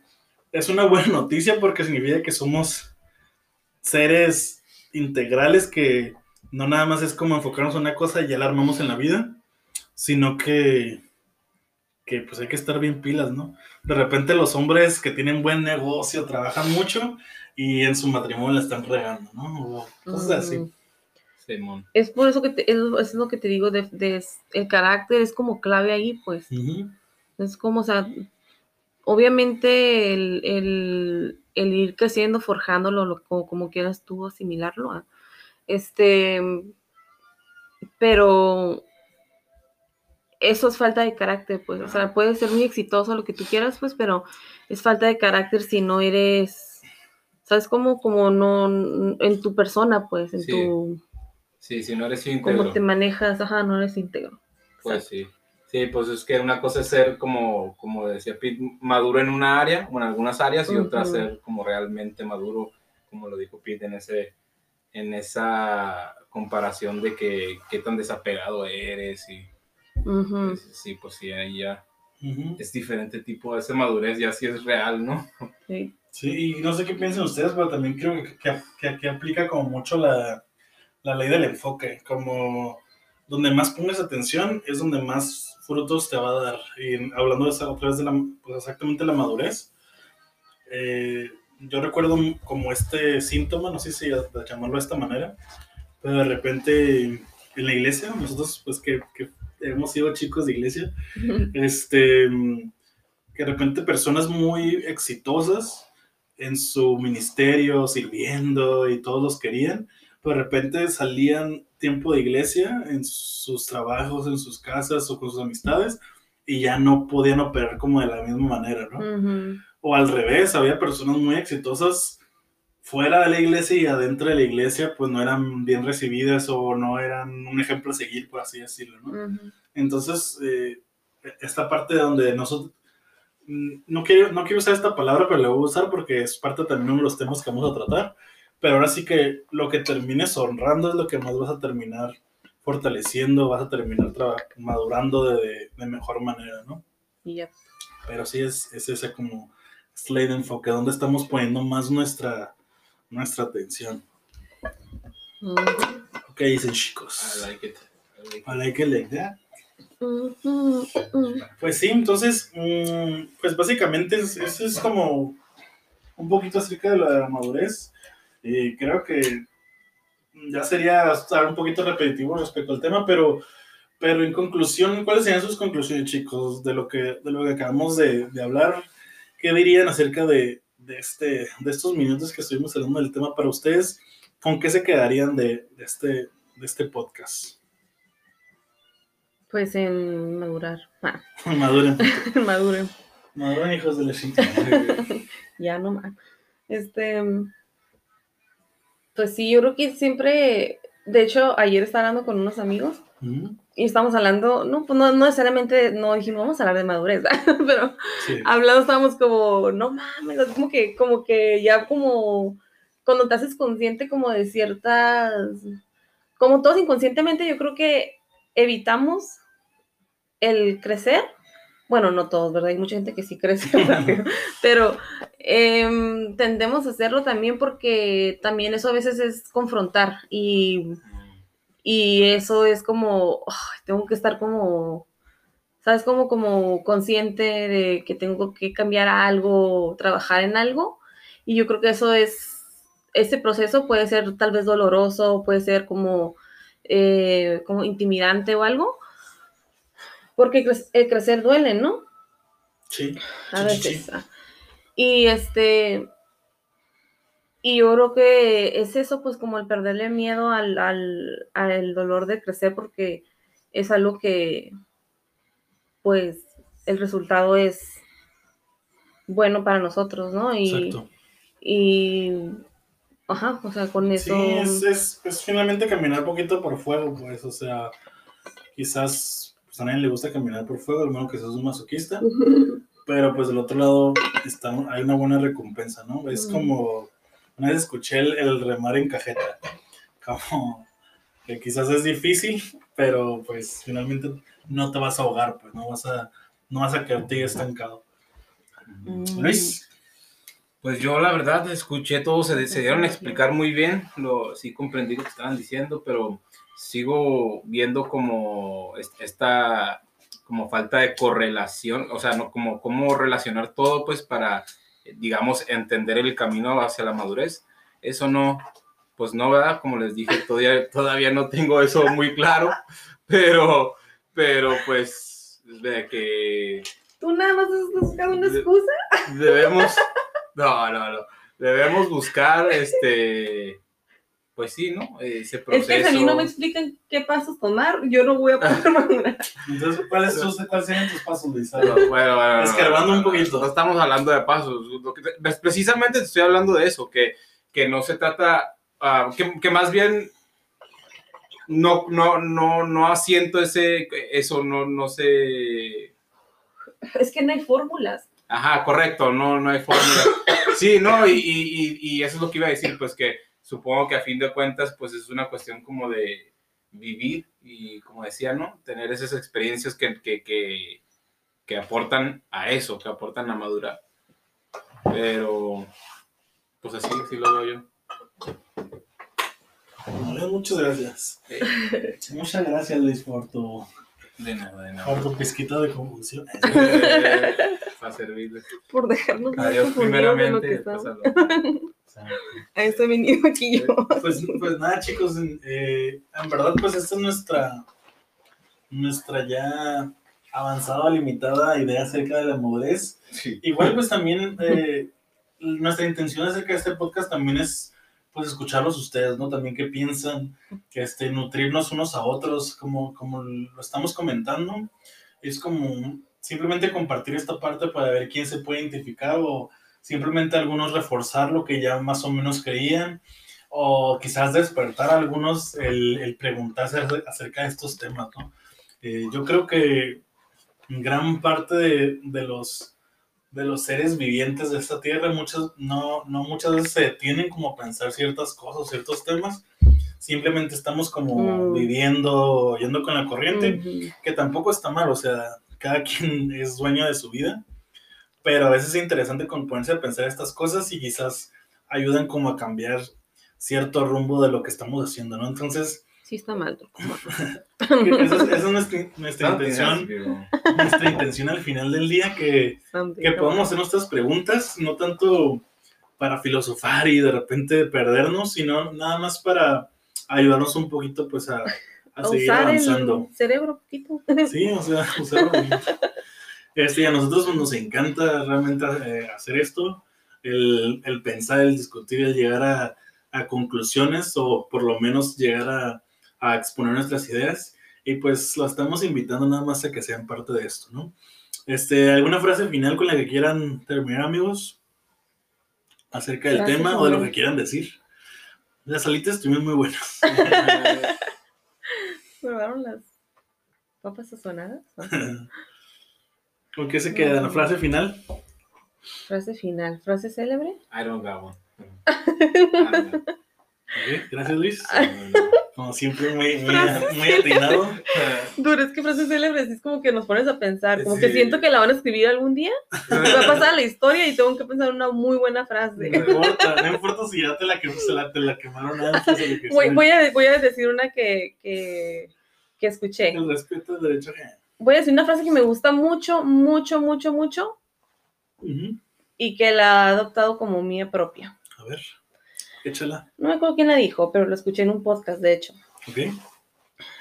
es una buena noticia porque significa que somos seres integrales que no nada más es como enfocarnos en una cosa y ya la armamos en la vida, sino que, que pues hay que estar bien pilas, ¿no? De repente los hombres que tienen buen negocio trabajan mucho y en su matrimonio la están regando, ¿no? O cosas así. Simón. Es por eso que te- es, es lo que te digo, de, de- el carácter es como clave ahí, pues. Es como, o sea, obviamente el, el- el ir creciendo, forjándolo, lo- como, como quieras tú asimilarlo. ah, Este, pero eso es falta de carácter, pues. O sea, puedes ser muy exitoso lo que tú quieras, pues, pero es falta de carácter si no eres, ¿sabes? Como, como no, en tu persona, pues, en Sí. tu... Sí, si no eres cómo íntegro. te manejas, ajá, no eres íntegro. Pues sí. Sí, pues es que una cosa es ser como, como decía Pete, maduro en una área, o en algunas áreas, y otra ser como realmente maduro, como lo dijo Pete, en ese, en esa comparación de que qué tan desapegado eres y Ujú. pues, sí, pues sí, ahí ya Ujú. es diferente tipo, esa madurez ya sí es real, ¿no? Sí. Sí, y no sé qué piensan ustedes, pero también creo que, que, que aquí aplica como mucho la, la ley del enfoque, como donde más pongas atención es donde más frutos te va a dar. Y hablando de esa, otra vez de la, pues exactamente la madurez, eh, yo recuerdo como este síntoma, no sé si llamarlo de esta manera, pero de repente en la iglesia, nosotros pues que, que hemos sido chicos de iglesia, este, que de repente personas muy exitosas en su ministerio, sirviendo y todos los querían, pero de repente salían tiempo de iglesia en sus trabajos, en sus casas o con sus amistades y ya no podían operar como de la misma manera, ¿no? O al revés, había personas muy exitosas fuera de la iglesia y adentro de la iglesia pues no eran bien recibidas o no eran un ejemplo a seguir, por así decirlo, ¿no? Ujú. Entonces, eh, esta parte donde nosotros, mm, no quiero, no quiero usar esta palabra, pero la voy a usar porque es parte también de los temas que vamos a tratar, pero ahora sí que lo que termines honrando es lo que más vas a terminar fortaleciendo, vas a terminar madurando de, de mejor manera, ¿no? Y ya. Pero sí es, es ese como es ley de enfoque, donde estamos poniendo más nuestra, nuestra atención. ¿Qué dicen I chicos? like it. I like it. I like it like that. Ujú. Ujú. Pues sí, entonces, mm, pues básicamente es- eso es como un poquito acerca de la madurez. Y creo que ya sería estar un poquito repetitivo respecto al tema, pero, pero en conclusión, ¿cuáles serían sus conclusiones, chicos, de lo que, de lo que acabamos de, de hablar? ¿Qué dirían acerca de, de este, de estos minutos que estuvimos hablando del tema para ustedes? ¿Con qué se quedarían de, de este, de este podcast? Pues en madurar. Ah, Maduren, maduren. maduren hijos de la. Ya no más. Este. Pues sí, yo creo que siempre. De hecho, ayer estaba hablando con unos amigos Ujú, y estábamos hablando, no, pues no, no necesariamente, no dijimos vamos a hablar de madurez, pero Sí. hablando estábamos como, no mames, es como que, como que ya como, cuando te haces consciente como de ciertas, como todos inconscientemente, yo creo que evitamos el crecer. Bueno, no todos, ¿verdad? Hay mucha gente que sí crece rápido, pero em, tendemos a hacerlo también porque también eso a veces es confrontar y, y eso es como, tengo que estar como, ¿sabes? Como, como consciente de que tengo que cambiar algo, trabajar en algo. Y yo creo que eso es, ese proceso puede ser tal vez doloroso, puede ser como, eh, como intimidante o algo. Porque el crecer duele, ¿no? Sí. A Sí, veces. sí. ah. Y este. Y yo creo que es eso, pues como el perderle miedo al, al, al dolor de crecer, porque es algo que, pues, el resultado es bueno para nosotros, ¿no? Y, Exacto. y ajá, o sea, con eso. Sí, es, es, es finalmente caminar poquito por fuego, pues, o sea, quizás pues, a nadie le gusta caminar por fuego, al menos que seas un masoquista, pero pues del otro lado está, hay una buena recompensa, ¿no? Es como, una vez escuché el, el remar en cajeta, como que quizás es difícil, pero pues finalmente no te vas a ahogar, pues, no vas a, no vas a quedarte estancado. Mm, Luis, Pues yo la verdad escuché todo, se, se dieron a explicar muy bien, lo, sí comprendí lo que estaban diciendo, pero sigo viendo como es- esta como falta de correlación, o sea, no como cómo relacionar todo pues para digamos entender el camino hacia la madurez. Eso no pues no, ¿verdad? Como les dije, todavía todavía no tengo eso muy claro, pero pero pues de que Tú nada más estás buscando una excusa. debemos, no, no, no, debemos buscar, este, pues sí, ¿no? Ese Es proceso. que si a mí no me explican qué pasos tomar, yo no voy a poder madurar. entonces, ¿cuáles, cuáles serían tus pasos, Luis? Bueno, bueno, bueno, Escarbando un poquito. No estamos hablando de pasos. lo que te- precisamente te estoy hablando de eso, que, que no se trata, ah, que, que más bien no, no, no, no asiento ese, eso, no, no sé. Es que no hay fórmulas. Ajá, correcto, no, no hay fórmula. Sí, no, y, y, y eso es lo que iba a decir, pues que supongo que a fin de cuentas, pues es una cuestión como de vivir y, como decía, ¿no? Tener esas experiencias que, que, que, que aportan a eso, que aportan a madurar. Pero, pues así, así lo veo yo. Bueno, muchas gracias. Muchas gracias, Luis, por tu, De nada, de por tu pizquita de confusión. Para servirles. Por dejarnos Adiós, confundidos de lo que primeramente. estamos. A eso he venido aquí yo. Pues, pues nada, chicos, eh, en verdad, pues esta es nuestra, nuestra ya avanzada, limitada idea acerca de la madurez. Sí. Igual, pues también eh, nuestra intención acerca de este podcast también es pues escucharlos ustedes, ¿no? También qué piensan, que este, nutrirnos unos a otros, como, como lo estamos comentando. Es como simplemente compartir esta parte para ver quién se puede identificar o simplemente algunos reforzar lo que ya más o menos creían o quizás despertar a algunos el, el preguntarse acerca de estos temas, ¿no? Eh, yo creo que gran parte de, de los de los seres vivientes de esta tierra, muchas, no, no muchas veces se detienen como a pensar ciertas cosas, ciertos temas, simplemente estamos como Mm. viviendo, yendo con la corriente, que tampoco está mal, o sea, cada quien es dueño de su vida, pero a veces es interesante como ponerse a pensar estas cosas y quizás ayudan como a cambiar cierto rumbo de lo que estamos haciendo, ¿no? Entonces, Sí está mal. esa es, nuestra, intención, nuestra intención al final del día, que que podamos hacer nuestras preguntas, no tanto para filosofar y de repente perdernos, sino nada más para ayudarnos un poquito pues a, a A seguir usar avanzando. el cerebro poquito. Sí, o sea, usarlo. Este, a nosotros pues, nos encanta realmente eh, hacer esto, el, el pensar, el discutir, el llegar a, a conclusiones o por lo menos llegar a, a exponer nuestras ideas. Y pues lo estamos invitando nada más a que sean parte de esto, ¿no? Este, ¿Alguna frase final con la que quieran terminar, amigos? Acerca del tema o de lo que quieran decir. Las alitas estuvieron muy buenas. ¿Probaron las papas sazonadas? ¿Con qué se queda? ¿La frase final? Frase final. ¿Frase célebre? I don't got one. Gracias, Luis. Como siempre, muy, muy, muy atinado. Duro, es que frase célebre sí es como que nos pones a pensar. Como que Sí. siento que la van a escribir algún día. Y va a pasar a la historia y tengo que pensar una muy buena frase. No importa, no importa si ya te la, que- se la, te la quemaron antes o lo que Voy, voy a, voy a decir una que, que, que escuché. El respeto al derecho ajeno. Voy a decir una frase que me gusta mucho, mucho, mucho, mucho Ujú. y que la he adoptado como mía propia. A ver, échala. No me acuerdo quién la dijo, pero lo escuché en un podcast, de hecho, Ok.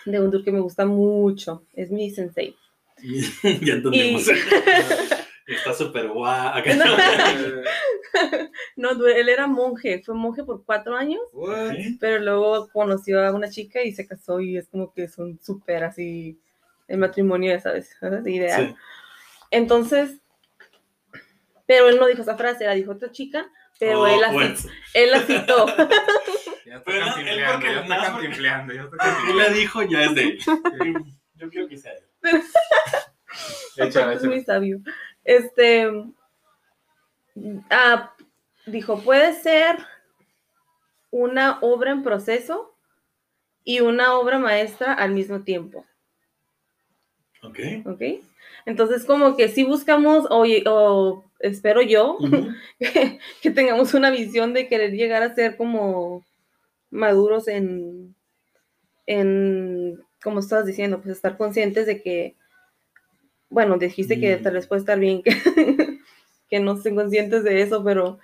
de un tour que me gusta mucho. Es mi sensei. ya entendemos. Está súper guau. Acá. No, él era monje, fue monje por cuatro años, What? Pero luego conoció a una chica y se casó y es como que son súper así, el matrimonio, ya sabes, ¿sabes? ideal. Sí. Entonces, pero él no dijo esa frase, la dijo otra chica, pero Oh, él, la, bueno. cit- él la citó. Ya está Pero él ya está cantinfleando, ya está Él cantinfleando. la dijo, ya es de él. Yo quiero que sea él. Es muy sabio. Este, ah, dijo, puede ser una obra en proceso y una obra maestra al mismo tiempo, Ok. ¿ok? Entonces, como que si buscamos, o, o espero yo, que tengamos una visión de querer llegar a ser como maduros en, en, como estabas diciendo, pues estar conscientes de que, bueno, dijiste que Mm. tal vez puede estar bien que, que no estén conscientes de eso, pero,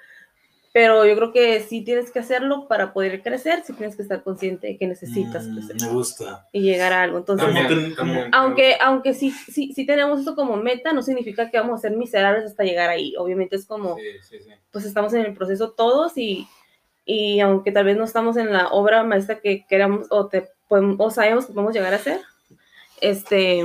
pero yo creo que sí tienes que hacerlo para poder crecer, sí tienes que estar consciente de que necesitas Mm, crecer Me gusta. y llegar a algo. Entonces, También, también. aunque, aunque sí, sí, sí tenemos esto como meta, no significa que vamos a ser miserables hasta llegar ahí. Obviamente es como, Sí, sí, sí. pues estamos en el proceso todos y, y aunque tal vez no estamos en la obra maestra que queramos o, te, podemos- o sabemos que podemos llegar a ser, este,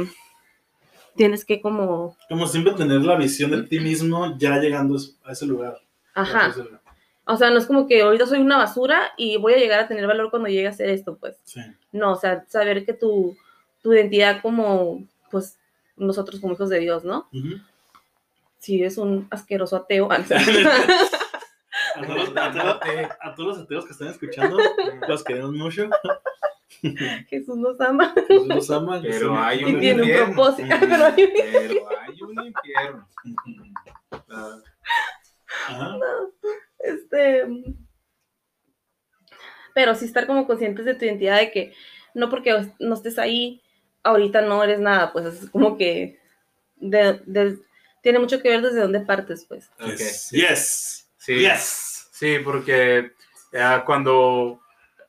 tienes que como, Como siempre tener la visión de ti mismo ya llegando a ese lugar. ajá, A ese lugar. O sea, no es como que ahorita soy una basura y voy a llegar a tener valor cuando llegue a hacer esto, pues. Sí. No, o sea, saber que tu, tu identidad como, pues, nosotros como hijos de Dios, ¿no? Ujú. Si eres un asqueroso ateo. A todos, a todos- a todos los ateos que están escuchando, los queremos mucho. Jesús nos ama. Jesús los ama. Pero Jesús- hay Y un tiene un propósito. Pero hay- Pero hay un infierno. Ah, Ajá. Este. Pero sí estar como conscientes de tu identidad, de que no porque no estés ahí, ahorita no eres nada, pues es como que de- de- tiene mucho que ver desde dónde partes, pues. ok. Yes. Yes. Sí. Yes. Sí, porque ah, cuando.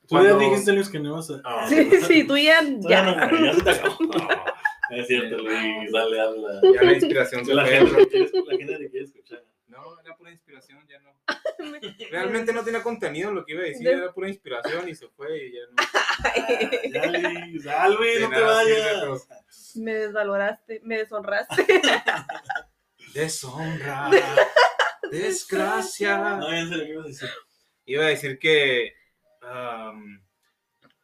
Tú ya dijiste, Luis, que no ibas a. Ah, Sí, sí, tú ya. Ya no, ya. se te acabó. Es cierto, Luis, dale, habla. Ya la inspiración se La fue. gente, la gente te quiere escuchar. No, era pura inspiración, ya no. Realmente no tenía contenido lo que iba a decir, De- era pura inspiración y se fue y ya no. Ya, Luis, Luis, De no te sirve, vayas. Me desvaloraste, me deshonraste. Deshonra, desgracia. No, ya sé lo que ibas a decir. Iba a decir que. am,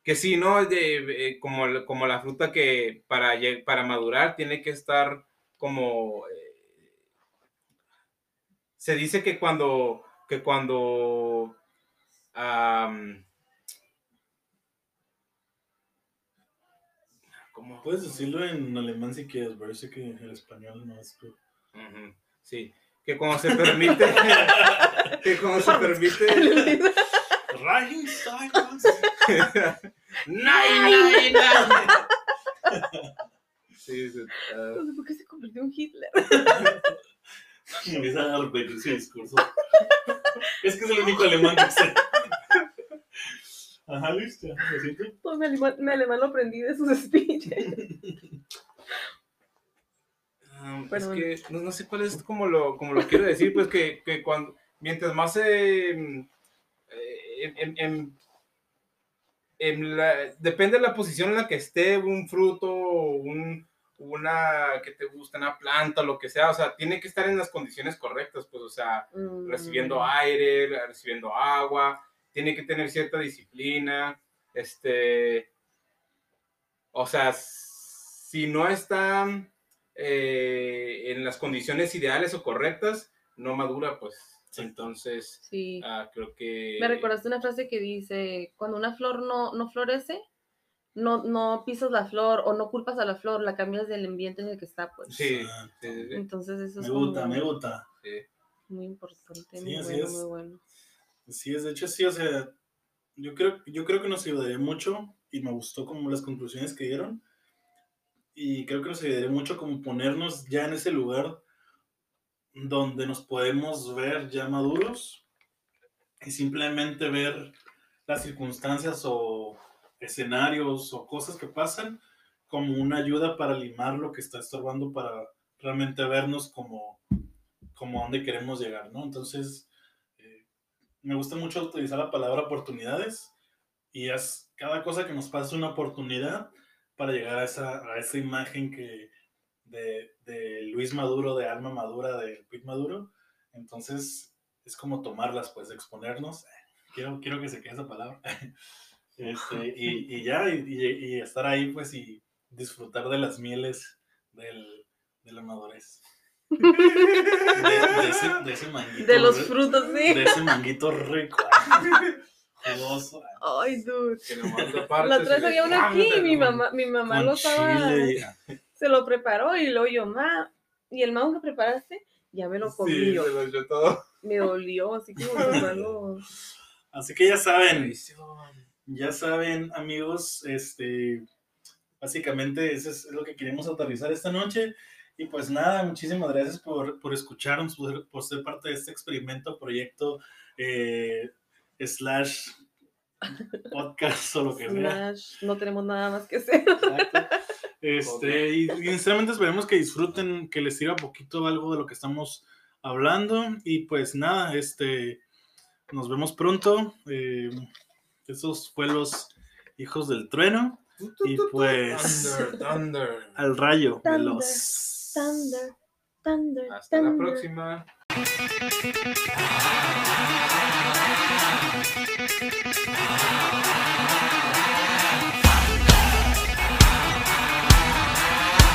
que sí, ¿no? De- eh, como, como la fruta que para, para madurar tiene que estar como. eh, se dice que cuando. Que cuando. am, ¿cómo? Puedes decirlo en alemán si quieres, sé que el español no es. Ujú, Sí, que cuando se permite, que cuando se permite, ¡Nein! Sí, sí, sé por qué se convirtió en Hitler. Empieza a repetir su discurso. Es que es el único alemán que sé. Ajá, Luis, ¿te lo siento? Todo mi alemán, mi alemán lo aprendí de sus speeches. ah, es que no, no sé cuál es como lo, como lo quiero decir, pues que, que cuando, mientras más eh, eh, en- en- en- en la- depende de la posición en la que esté un fruto, un, una que te gusta, una planta, lo que sea, o sea, tiene que estar en las condiciones correctas, pues, o sea, Mm. recibiendo aire, recibiendo agua, tiene que tener cierta disciplina, este, o sea, si no está eh, en las condiciones ideales o correctas, no madura, pues, entonces, Sí. ah, creo que... Me recordaste una frase que dice, cuando una flor no, no florece, no, no pisas la flor o no culpas a la flor, la cambias del ambiente en el que está, pues. Sí, sí, sí, sí, Entonces eso Me es gusta, como me gusta. sí. muy importante, Sí, muy así bueno, es. muy bueno. Sí, es de hecho, sí, o sea, yo creo, yo creo que nos ayudaría mucho y me gustó como las conclusiones que dieron. Y creo que nos ayudaría mucho como ponernos ya en ese lugar donde nos podemos ver ya maduros y simplemente ver las circunstancias o escenarios o cosas que pasan como una ayuda para limar lo que está estorbando para realmente vernos como, como a dónde queremos llegar, ¿no? Entonces, eh, me gusta mucho utilizar la palabra oportunidades y es cada cosa que nos pasa es una oportunidad para llegar a esa, a esa imagen que de, de Luis Maduro, de Alma Madura, de Pete Maduro. Entonces, es como tomarlas, pues, exponernos. Quiero, quiero que se quede esa palabra. Este, y, y ya, y, estar ahí, pues, y disfrutar de las mieles del, de la madurez. De, de ese, de ese manguito. De los frutos, sí. De ese manguito rico. Jugoso. Ay, dude. Que lo La otra vez había uno aquí y mi mamá, mi mamá lo estaba, se lo preparó y luego yo, ma, ¿y el mango que preparaste? Ya me lo comí Sí, yo. se lo todo. Me dolió, así como mi mamá lo... Así que ya saben, ya saben, amigos, este, básicamente eso es lo que queremos aterrizar esta noche. Y pues nada, muchísimas gracias por, por escucharnos, por, por ser parte de este experimento, proyecto, eh, slash podcast o lo que sea. Slash, no tenemos nada más que hacer. Exacto. Este, y, y sinceramente esperemos que disfruten, que les sirva poquito algo de lo que estamos hablando. Y pues nada, este, nos vemos pronto. Eh, esos fue los hijos del trueno. Y pues Thunder, thunder. al rayo Thunder, veloz. Thunder, thunder, Hasta la próxima.